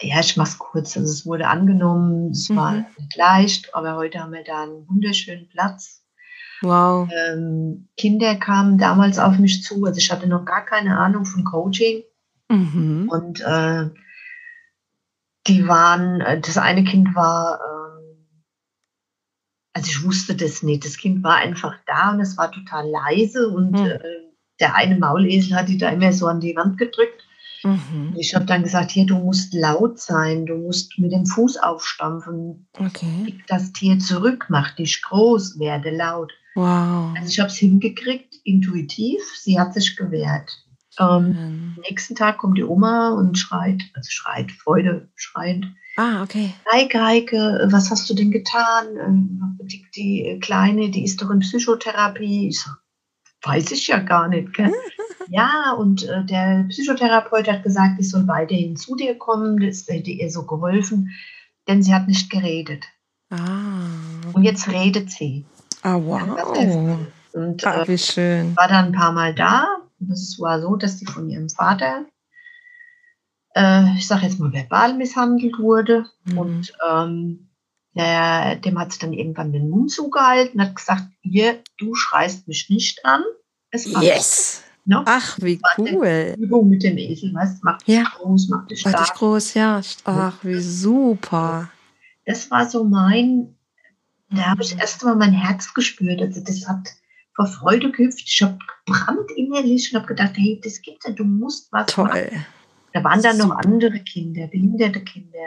Ja, ich mache es kurz. Also es wurde angenommen, es mhm. war nicht leicht, aber heute haben wir da einen wunderschönen Platz. Wow. Ähm, Kinder kamen damals auf mich zu, also ich hatte noch gar keine Ahnung von Coaching. Mhm. Und äh, die waren, äh, das eine Kind war, äh, also ich wusste das nicht, das Kind war einfach da und es war total leise und mhm. äh, der eine Maulesel hat die da immer so an die Wand gedrückt. Mhm. Ich habe dann gesagt, hier, du musst laut sein, du musst mit dem Fuß aufstampfen. Okay. Gib das Tier zurück, mach dich groß, werde laut. Wow. Also ich habe es hingekriegt, intuitiv. Sie hat sich gewehrt. Ähm, am nächsten Tag kommt die Oma und schreit, also schreit, Freude, schreiend. Ah, okay. Heike, Heike, was hast du denn getan? Ähm, Die, die Kleine, die ist doch in Psychotherapie. Ich so, weiß ich ja gar nicht. Gell? ja, und äh, der Psychotherapeut hat gesagt, ich soll weiterhin zu dir kommen. Das hätte ihr so geholfen, denn sie hat nicht geredet. Ah. Und jetzt redet sie. Ah, Ja, wow. ist- Und Ah, äh, wie schön. war dann ein paar Mal da. Und Das war so, dass sie von ihrem Vater, äh, ich sage jetzt mal, verbal misshandelt wurde. Mhm. Und ähm, der, dem hat sie dann irgendwann den Mund zugehalten, hat gesagt, hier, du schreist mich nicht an. Es war Yes. ne? Ach, wie cool. Übung mit dem Esel, weißt du, mach dich Ja. groß, mach dich War dich stark. groß, ja. Ach, wie super. Das war so mein, da habe Mhm. ich das erste Mal mein Herz gespürt. Also das hat vor Freude gehüpft. Ich habe gebrannt innerlich und habe gedacht, hey, das gibt's ja, du musst was machen. Toll. Da waren dann noch andere Kinder, behinderte Kinder,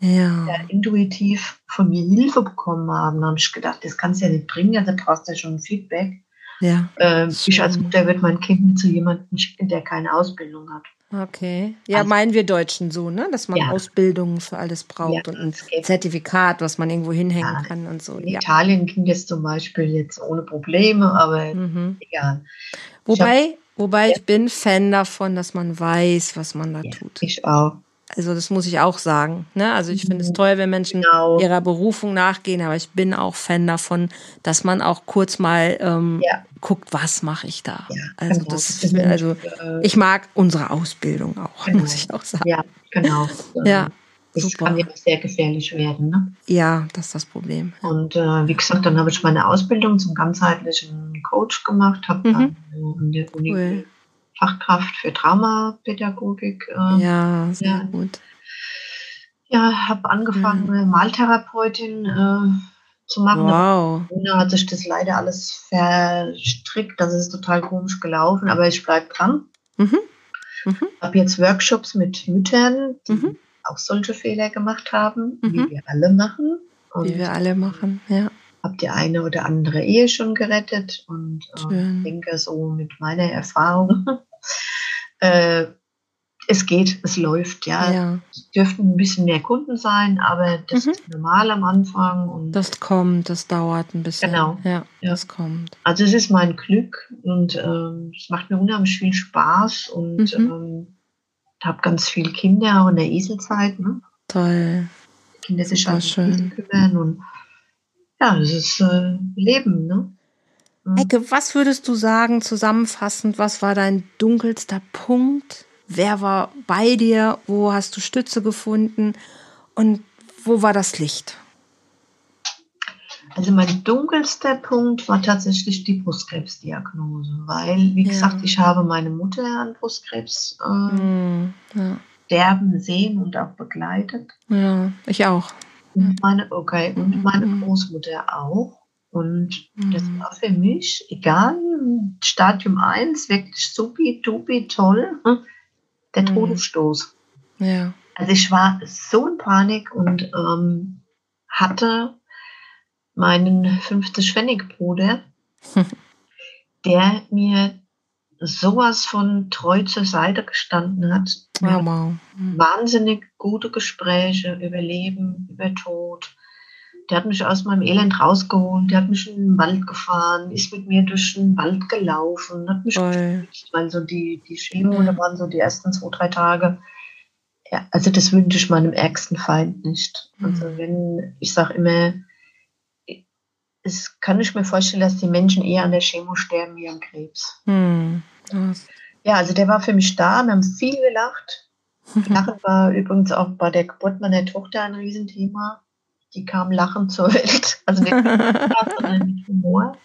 die Ja. intuitiv von mir Hilfe bekommen haben. Da habe ich gedacht, das kannst du ja nicht bringen, also brauchst du ja schon Feedback. Ja. Ähm, ich als. Mutter würde mein Kind nicht zu jemandem schicken, der keine Ausbildung hat. Okay. Ja, Also- meinen wir Deutschen so, ne? Dass man Ja. Ausbildungen für alles braucht Ja, und ein. Zertifikat, was man irgendwo hinhängen Ja. kann und so. In. Italien ging das zum Beispiel jetzt ohne Probleme, aber Mhm. egal. Wobei, wobei Ja. ich bin Fan davon, dass man weiß, was man da tut. ich auch. Also das muss ich auch sagen. Ne? Also ich finde es Mhm. toll, wenn Menschen Genau. ihrer Berufung nachgehen, aber ich bin auch Fan davon, dass man auch kurz mal ähm, Ja. guckt, was mache ich da. Ja, also genau. das, also äh, ich mag unsere Ausbildung auch, Genau. muss ich auch sagen. ja, genau. Ja, Das super. kann ja auch sehr gefährlich werden. Ne? Ja, das ist das Problem. Und äh, wie gesagt, dann habe ich meine Ausbildung zum ganzheitlichen Coach gemacht, habe Mhm. dann äh, an der Uni Cool. Fachkraft für Traumapädagogik. Äh, Ja, sehr Ja. gut. ja, habe angefangen, Mhm. Maltherapeutin äh, zu machen. Wow. Corona hat sich das leider alles verstrickt, das ist total komisch gelaufen, aber ich bleibe dran. Mhm. habe jetzt Workshops mit Müttern, die Mhm. auch solche Fehler gemacht haben, Mhm. wie wir alle machen. Und Wie wir alle machen. Ja. habe die eine oder andere Ehe schon gerettet und äh, denke so mit meiner Erfahrung, äh, es geht, es läuft, ja. ja. Es dürften ein bisschen mehr Kunden sein, aber das Mhm. ist normal am Anfang. Und Das kommt, das dauert ein bisschen. Genau. Ja, Ja. das kommt. also es ist mein Glück und ähm, es macht mir unheimlich viel Spaß und Mhm. ähm, habe ganz viele Kinder auch in der Eselzeit, ne? Toll. Die Kinder sich um schön. Kümmern und ja, das ist äh, Leben, ne? Mhm. Ecke, was würdest du sagen, zusammenfassend, was war dein dunkelster Punkt? Wer war bei dir? Wo hast du Stütze gefunden? Und wo war das Licht? Also mein dunkelster Punkt war tatsächlich die Brustkrebsdiagnose, weil, wie Ja. gesagt, ich habe meine Mutter an Brustkrebs äh, Hm, ja. sterben sehen und auch begleitet. ja, ich auch. Und meine, okay, und meine Mhm. Großmutter auch. Und das Mhm. war für mich, egal, Stadium 1, wirklich supi, dupi, toll, hm, der Mhm. Todesstoß. Ja. Also ich war so in Panik und ähm, hatte meinen 50-Pfennig-Bruder, der mir sowas von treu zur Seite gestanden hat. Wir Wow, wow. Wahnsinnig gute Gespräche über Leben, über Tod. Der hat mich aus meinem Elend rausgeholt, der hat mich in den Wald gefahren, ist mit mir durch den Wald gelaufen, hat mich gestützt, weil so die, die Ja. da waren so die ersten zwei, drei Tage. Ja, also das wünsche ich meinem ärgsten Feind nicht. Also Mhm. wenn, ich sage immer, es kann ich mir vorstellen, dass die Menschen eher an der Chemo sterben wie am Krebs. Hm. Das- Ja, also der war für mich da, wir haben viel gelacht. Lachen war übrigens auch bei der Geburt meiner Tochter ein Riesenthema. Die kam lachend zur Welt. Also nicht mit Spaß, sondern mit Humor.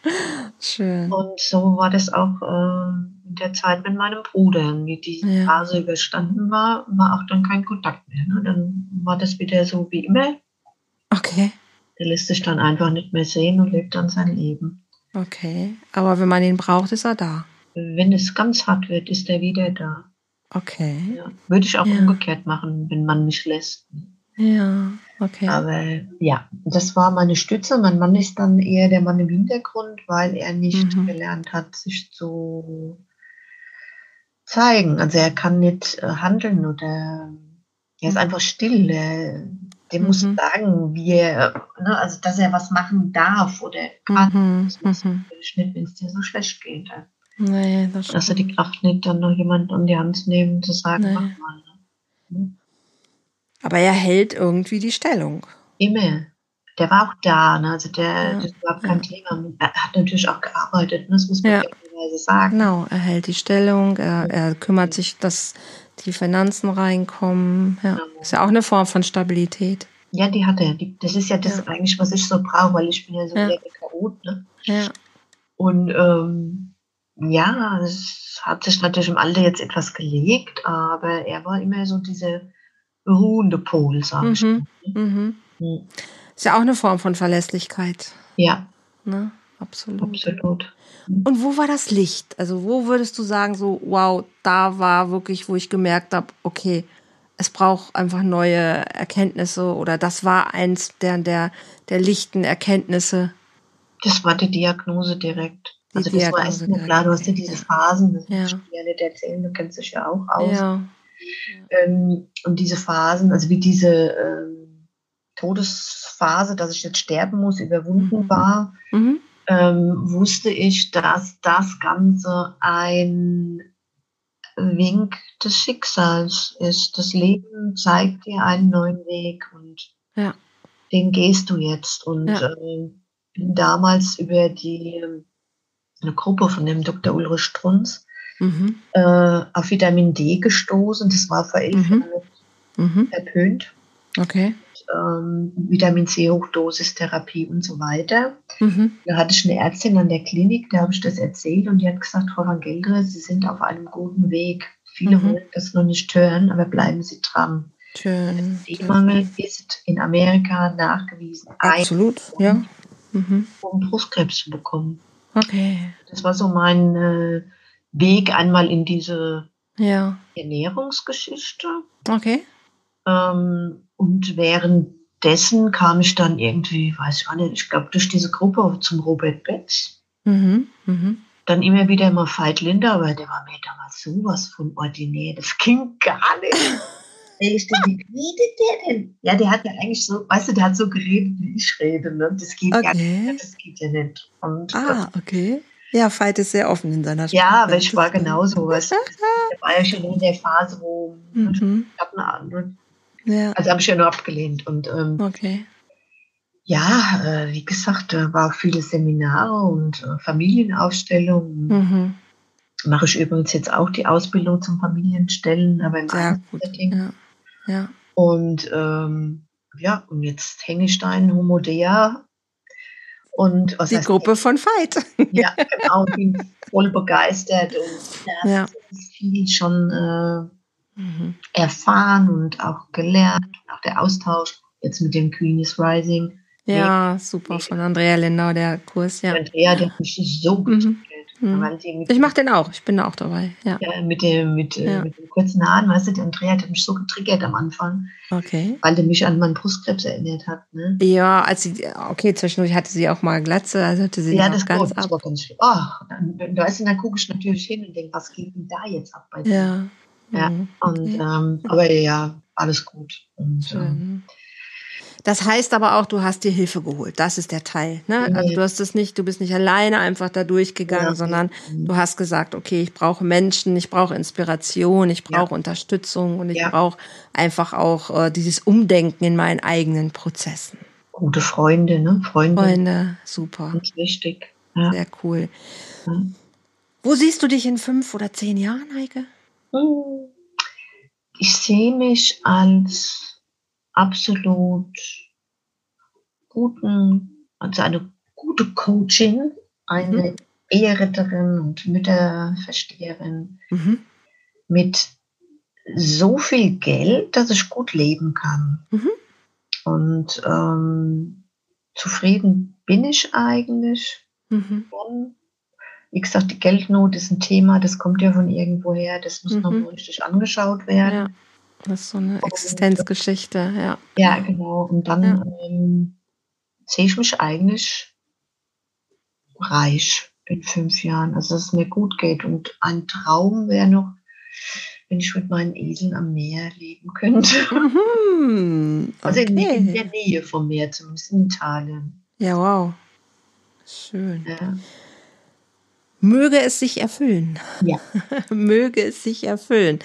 Schön. Und so war das auch äh, in der Zeit mit meinem Bruder. Wie die Ja. Phase überstanden war, war auch dann kein Kontakt mehr. Ne? Dann war das wieder so wie immer. Okay. Der lässt sich dann einfach nicht mehr sehen und lebt dann sein Leben. Okay. Aber wenn man ihn braucht, ist er da. wenn es ganz hart wird, ist er wieder da. Okay. Ja. Würde ich auch Ja. umgekehrt machen, wenn man mich lässt. Ja, okay. Aber ja, das war meine Stütze. Mein Mann ist dann eher der Mann im Hintergrund, weil er nicht Mhm. gelernt hat, sich zu zeigen. Also er kann nicht äh, handeln oder er ist Mhm. einfach still. Er, dem muss Mhm. sagen, wie er, ne, also dass er was machen darf oder kann. Mhm, Das mhm. natürlich nicht, wenn es dir so schlecht geht. Nee, das Dass er die. Kraft nicht, dann noch jemand an die Hand nehmen und zu sagen, Nee. mach mal. Ne? Aber er hält irgendwie die Stellung. Immer. Der war auch da, ne? also der, Ja, das war kein Thema. Er hat natürlich auch gearbeitet, ne? das muss man Ja. sagen. Genau, er hält die Stellung, er, er kümmert sich, dass die Finanzen reinkommen. Ja. Genau. Ist ja auch eine Form von Stabilität. Ja, die hat er. Die, das ist ja das Ja. eigentlich, was ich so brauche, weil ich bin ja so Ja. der Chaot. Ne? Ja. Und ähm, ja, es hat sich natürlich im Alter jetzt etwas gelegt, aber er war immer so dieser ruhende Pol, sag ich. Mhm. Mhm. Mhm. Ist ja auch eine Form von Verlässlichkeit. Ja, Ne? Absolut. absolut. Und wo war das Licht? Also wo würdest du sagen, so, wow, da war wirklich, wo ich gemerkt habe, okay, es braucht einfach neue Erkenntnisse oder das war eins der, der, der lichten Erkenntnisse. Das war die Diagnose direkt. Die also das war Diagnose erst nur klar, du hast ja diese. Phasen, das Ja. dir ja nicht erzählen, du kennst dich ja auch aus. Ja. Ähm, und diese Phasen, also wie diese ähm, Todesphase, dass ich jetzt sterben muss, überwunden Mhm. war, Mhm. ähm, wusste ich, dass das Ganze ein Wink des Schicksals ist. Das Leben zeigt dir einen neuen Weg und Ja. den gehst du jetzt. Und Ja. ähm, bin damals über die ähm, eine Gruppe von dem Dr. Ulrich Strunz Mhm. äh, auf Vitamin D gestoßen. Das war vor elf Mhm. Jahren Mhm. verpönt. Okay. Ähm, Vitamin C Hochdosistherapie und so weiter. Mhm. Da hatte ich eine Ärztin an der Klinik, da habe ich das erzählt und die hat gesagt, Frau Van Geldre, Sie sind auf einem guten Weg. Viele Mhm. wollen das noch nicht hören, aber bleiben Sie dran. Schön. D-Mangel ist in Amerika nachgewiesen, Absolut, ja. Mhm. um Brustkrebs zu bekommen. Okay. Das war so mein äh, Weg einmal in diese Ja. Ernährungsgeschichte. Okay. Ähm, und währenddessen kam ich dann irgendwie, weiß ich auch nicht, ich glaube durch diese Gruppe zum Robert Betz. Mhm. Mhm. Dann immer wieder mal Veit Linder, aber der war mir damals sowas von ordinär. Das ging gar nicht. Ich denke, wie redet der denn? Ja, der hat ja eigentlich so, weißt du, der hat so geredet, wie ich rede. Ne? Das geht ja Okay. nicht. Das geht ja nicht. Und, Ah, okay. Ja, Veit ist sehr offen in seiner Ja, aber ich war genauso. Du, ich war ja schon in der Phase, wo ich Mhm. hab eine andere, Ja, also habe ich ja nur abgelehnt. Und ähm, okay. ja, äh, wie gesagt, da war auch viele Seminare und äh, Familienaufstellungen. Mhm. Mache ich übrigens jetzt auch die Ausbildung zum Familienstellen, aber im. Einzelsetting. Ja. Ja. Und ähm, ja, und jetzt hänge ich da in Homodea. Und Die heißt Gruppe von Veit. Ja, genau, bin voll begeistert und Ja. viel schon äh, Mhm. erfahren und auch gelernt. Auch der Austausch jetzt mit dem Queen is Rising. Ja, super von Andrea Lindau, der Kurs, ja. Andrea, der hat mich so Mhm. Mhm. Ich mache den auch, ich bin da auch dabei. Ja. ja, mit, dem, mit, äh, Ja. mit den kurzen Haaren, weißt du, der Andrea hat mich so getriggert am Anfang, Okay. weil der mich an meinen Brustkrebs erinnert hat. Ne? Ja, als sie, okay, zwischendurch hatte sie auch mal Glatze, also hatte sie Ja, das, ganz war, das ab. war ganz schön. Ach, dann, weißt du, dann gucke ich natürlich hin und denke, was geht denn da jetzt ab bei dir? Ja. Ja, Mhm. Und, Okay. ähm, aber ja, alles gut. Und, ähm, Schön. Das heißt aber auch, du hast dir Hilfe geholt. Das ist der Teil. Ne? Nee. Also du hast es nicht, du bist nicht alleine einfach da durchgegangen, Ja. sondern Mhm. du hast gesagt, okay, ich brauche Menschen, ich brauche Inspiration, ich Ja. brauche Unterstützung und ich Ja. brauche einfach auch äh, dieses Umdenken in meinen eigenen Prozessen. gute Freunde, ne? Freunde, Freunde, super, ganz wichtig. Ja. sehr cool. Ja. Wo siehst du dich in fünf oder zehn Jahren, Heike? Hm. Ich sehe mich als absolut guten, also eine gute Coachin, eine Mhm. Eheretterin und Mütterversteherin Mhm. mit so viel Geld, dass ich gut leben kann. Mhm. Und ähm, zufrieden bin ich eigentlich Mhm. schon. wie gesagt, die Geldnot ist ein Thema, das kommt ja von irgendwoher, das muss mhm. noch richtig angeschaut werden. Ja, das ist so eine Existenzgeschichte, ja. Ja, genau. Und dann ja. ähm, sehe ich mich eigentlich reich in fünf Jahren, also dass es mir gut geht. Und ein Traum wäre noch, wenn ich mit meinen Eseln am Meer leben könnte. Mhm, okay. Also in, in, der Nähe vom Meer, zumindest in Italien. Ja, wow. Schön. Ja. Möge es sich erfüllen. Ja. Möge es sich erfüllen.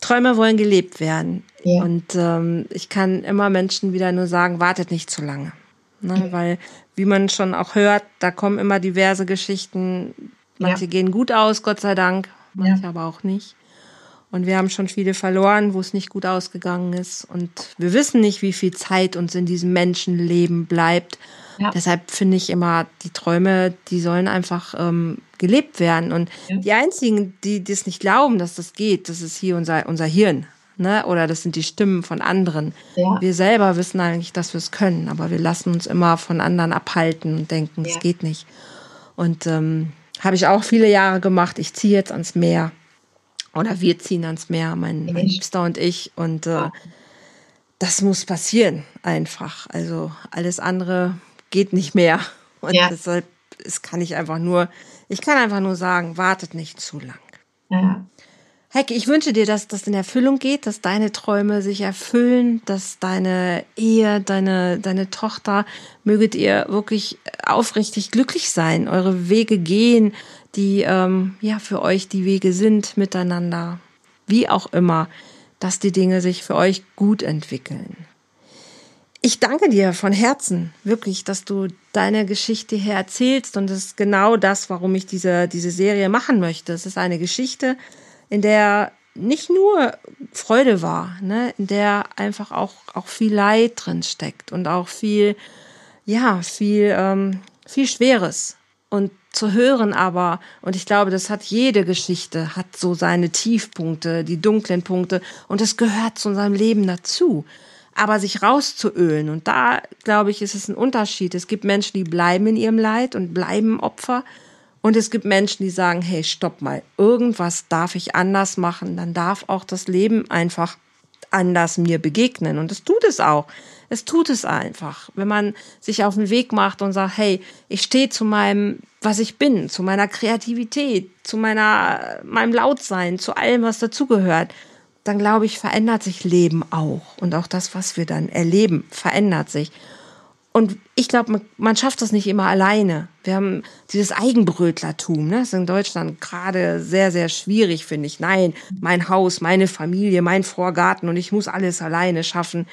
Träume wollen gelebt werden. Ja. Und ähm, ich kann immer Menschen wieder nur sagen, wartet nicht zu lange. Ne? Ja. Weil, wie man schon auch hört, da kommen immer diverse Geschichten. Manche ja. gehen gut aus, Gott sei Dank, manche aber auch nicht. Und wir haben schon viele verloren, wo es nicht gut ausgegangen ist. Und wir wissen nicht, wie viel Zeit uns in diesem Menschenleben bleibt. Ja. Deshalb finde ich immer, die Träume, die sollen einfach ähm, gelebt werden. Und ja. die einzigen, die das nicht glauben, dass das geht, das ist hier unser, unser Hirn. Ne? Oder das sind die Stimmen von anderen. Ja. Wir selber wissen eigentlich, dass wir es können, aber wir lassen uns immer von anderen abhalten und denken, es geht nicht. Und ähm, habe ich auch viele Jahre gemacht. Ich ziehe jetzt ans Meer. Oder wir ziehen ans Meer, mein, mein Liebster und ich. Und äh, das muss passieren, einfach. Also alles andere geht nicht mehr. Und ja. deshalb es kann ich einfach nur, ich kann einfach nur sagen, wartet nicht zu lang. Ja. Heike, ich wünsche dir, dass das in Erfüllung geht, dass deine Träume sich erfüllen, dass deine Ehe, deine, deine Tochter, möget ihr wirklich aufrichtig glücklich sein, eure Wege gehen, die ähm, ja für euch die Wege sind miteinander, wie auch immer, dass die Dinge sich für euch gut entwickeln. Ich danke dir von Herzen, wirklich, dass du deine Geschichte hier erzählst und das ist genau das, warum ich diese, diese Serie machen möchte. Es ist eine Geschichte, in der nicht nur Freude war, ne, in der einfach auch, auch viel Leid drin steckt und auch viel, ja, viel, ähm, viel Schweres. Und zu hören aber, und ich glaube, das hat jede Geschichte, hat so seine Tiefpunkte, die dunklen Punkte, und das gehört zu unserem Leben dazu aber sich rauszuölen. Und da, glaube ich, ist es ein Unterschied. Es gibt Menschen, die bleiben in ihrem Leid und bleiben Opfer. Und es gibt Menschen, die sagen, hey, stopp mal, irgendwas darf ich anders machen. Dann darf auch das Leben einfach anders mir begegnen. Und es tut es auch. Es tut es einfach. Wenn man sich auf den Weg macht und sagt, hey, ich stehe zu meinem, was ich bin, zu meiner Kreativität, zu meiner, meinem Lautsein, zu allem, was dazugehört dann glaube ich, verändert sich Leben auch. Und auch das, was wir dann erleben, verändert sich. Und ich glaube, man schafft das nicht immer alleine. Wir haben dieses Eigenbrötlertum, ne? das ist in Deutschland gerade sehr, sehr schwierig, finde ich. Nein, mein Haus, meine Familie, mein Vorgarten und ich muss alles alleine schaffen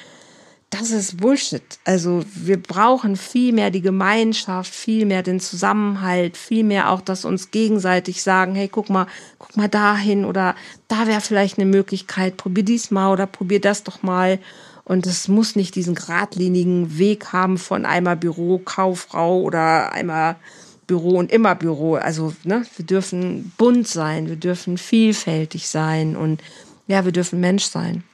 das ist Bullshit. Also wir brauchen viel mehr die Gemeinschaft, viel mehr den Zusammenhalt, viel mehr auch, dass uns gegenseitig sagen, hey, guck mal, guck mal dahin oder da wäre vielleicht eine Möglichkeit, probier dies mal oder probier das doch mal. Und es muss nicht diesen geradlinigen Weg haben von einmal Büro, Kauffrau oder einmal Büro und immer Büro. Also ne, wir dürfen bunt sein, wir dürfen vielfältig sein und ja, wir dürfen Mensch sein.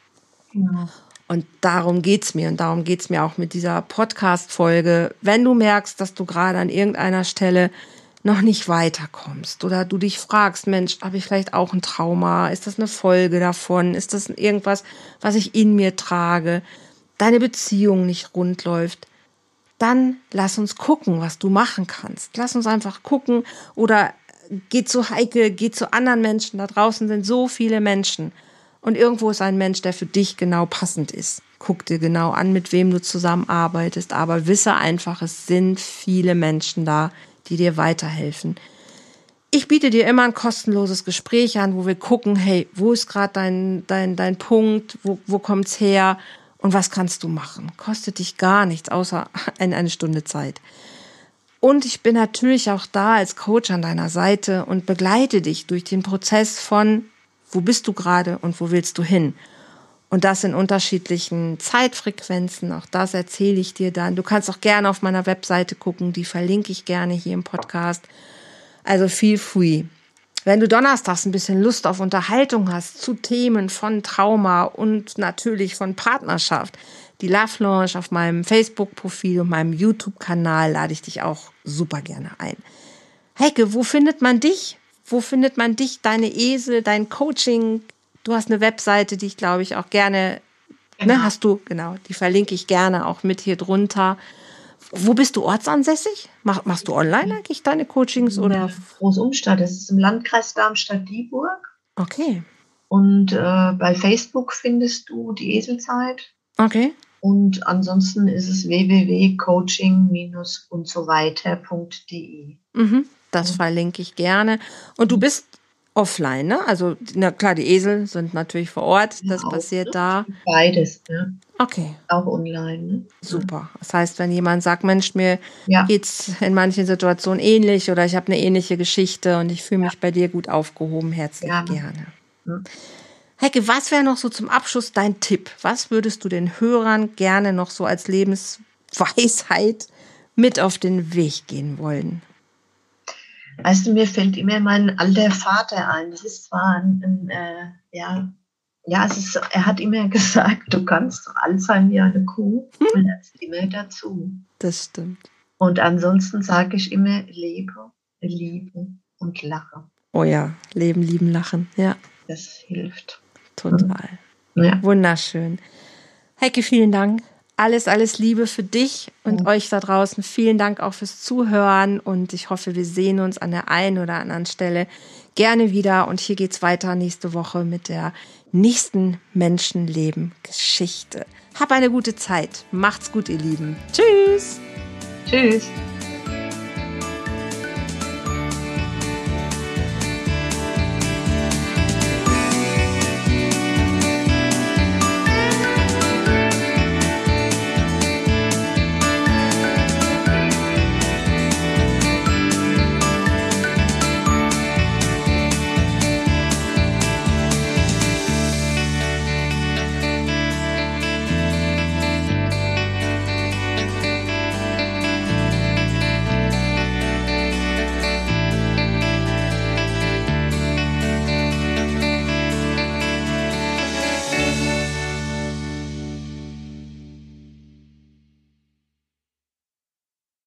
Ja. Und darum geht's mir. Und darum geht's mir auch mit dieser Podcast-Folge. Wenn du merkst, dass du gerade an irgendeiner Stelle noch nicht weiterkommst oder du dich fragst, Mensch, habe ich vielleicht auch ein Trauma? Ist das eine Folge davon? Ist das irgendwas, was ich in mir trage? Deine Beziehung nicht rund läuft? Dann lass uns gucken, was du machen kannst. Lass uns einfach gucken oder geh zu Heike, geh zu anderen Menschen. Da draußen sind so viele Menschen. Und irgendwo ist ein Mensch, der für dich genau passend ist. Guck dir genau an, mit wem du zusammenarbeitest, aber wisse einfach, es sind viele Menschen da, die dir weiterhelfen. Ich biete dir immer ein kostenloses Gespräch an, wo wir gucken, hey, wo ist gerade dein, dein, dein Punkt, wo, wo kommt's her und was kannst du machen? Kostet dich gar nichts, außer eine Stunde Zeit. Und ich bin natürlich auch da als Coach an deiner Seite und begleite dich durch den Prozess von wo bist du gerade und wo willst du hin? Und das in unterschiedlichen Zeitfrequenzen. Auch das erzähle ich dir dann. Du kannst auch gerne auf meiner Webseite gucken. Die verlinke ich gerne hier im Podcast. Also feel free. Wenn du donnerstags ein bisschen Lust auf Unterhaltung hast zu Themen von Trauma und natürlich von Partnerschaft, die Love Launch auf meinem Facebook-Profil und meinem YouTube-Kanal lade ich dich auch super gerne ein. Heike, wo findet man dich? Wo findet man dich, deine Esel, dein Coaching? Du hast eine Webseite, die ich glaube ich auch gerne, ne, genau. ne, hast du, genau, die verlinke ich gerne auch mit hier drunter. Wo bist du ortsansässig? Mach, machst du online eigentlich deine Coachings oder? Großumstadt, das ist im Landkreis Darmstadt-Dieburg. Okay. Und äh, bei Facebook findest du die Eselzeit. Okay. Und ansonsten ist es www.coaching- und so weiter.de. Mhm, das verlinke ich gerne. Und du bist offline, ne? Also, na klar, die Esel sind natürlich vor Ort, das ja, passiert ne? da. Beides, ne? Okay. Auch online. Ne? Super. Das heißt, wenn jemand sagt, Mensch, mir ja. geht's in manchen Situationen ähnlich oder ich habe eine ähnliche Geschichte und ich fühle mich ja. bei dir gut aufgehoben, herzlich gerne. gerne. Hm. Heike, was wäre noch so zum Abschluss dein Tipp? Was würdest du den Hörern gerne noch so als Lebensweisheit mit auf den Weg gehen wollen? Weißt du, mir fällt immer mein alter Vater ein. Das ist zwar ein, ein äh, ja, ja, es ist, er hat immer gesagt, du kannst alt sein wie eine Kuh, hm. man lernt immer dazu. Das stimmt. Und ansonsten sage ich immer, lebe, liebe und lache. Oh ja, leben, lieben, lachen, ja. Das hilft. Total. Ja. Wunderschön. Heike, vielen Dank. Alles, alles Liebe für dich und ja. euch da draußen. Vielen Dank auch fürs Zuhören und ich hoffe, wir sehen uns an der einen oder anderen Stelle gerne wieder. Und hier geht's weiter nächste Woche mit der nächsten Menschenleben-Geschichte. Hab eine gute Zeit. Macht's gut, ihr Lieben. Tschüss. Tschüss.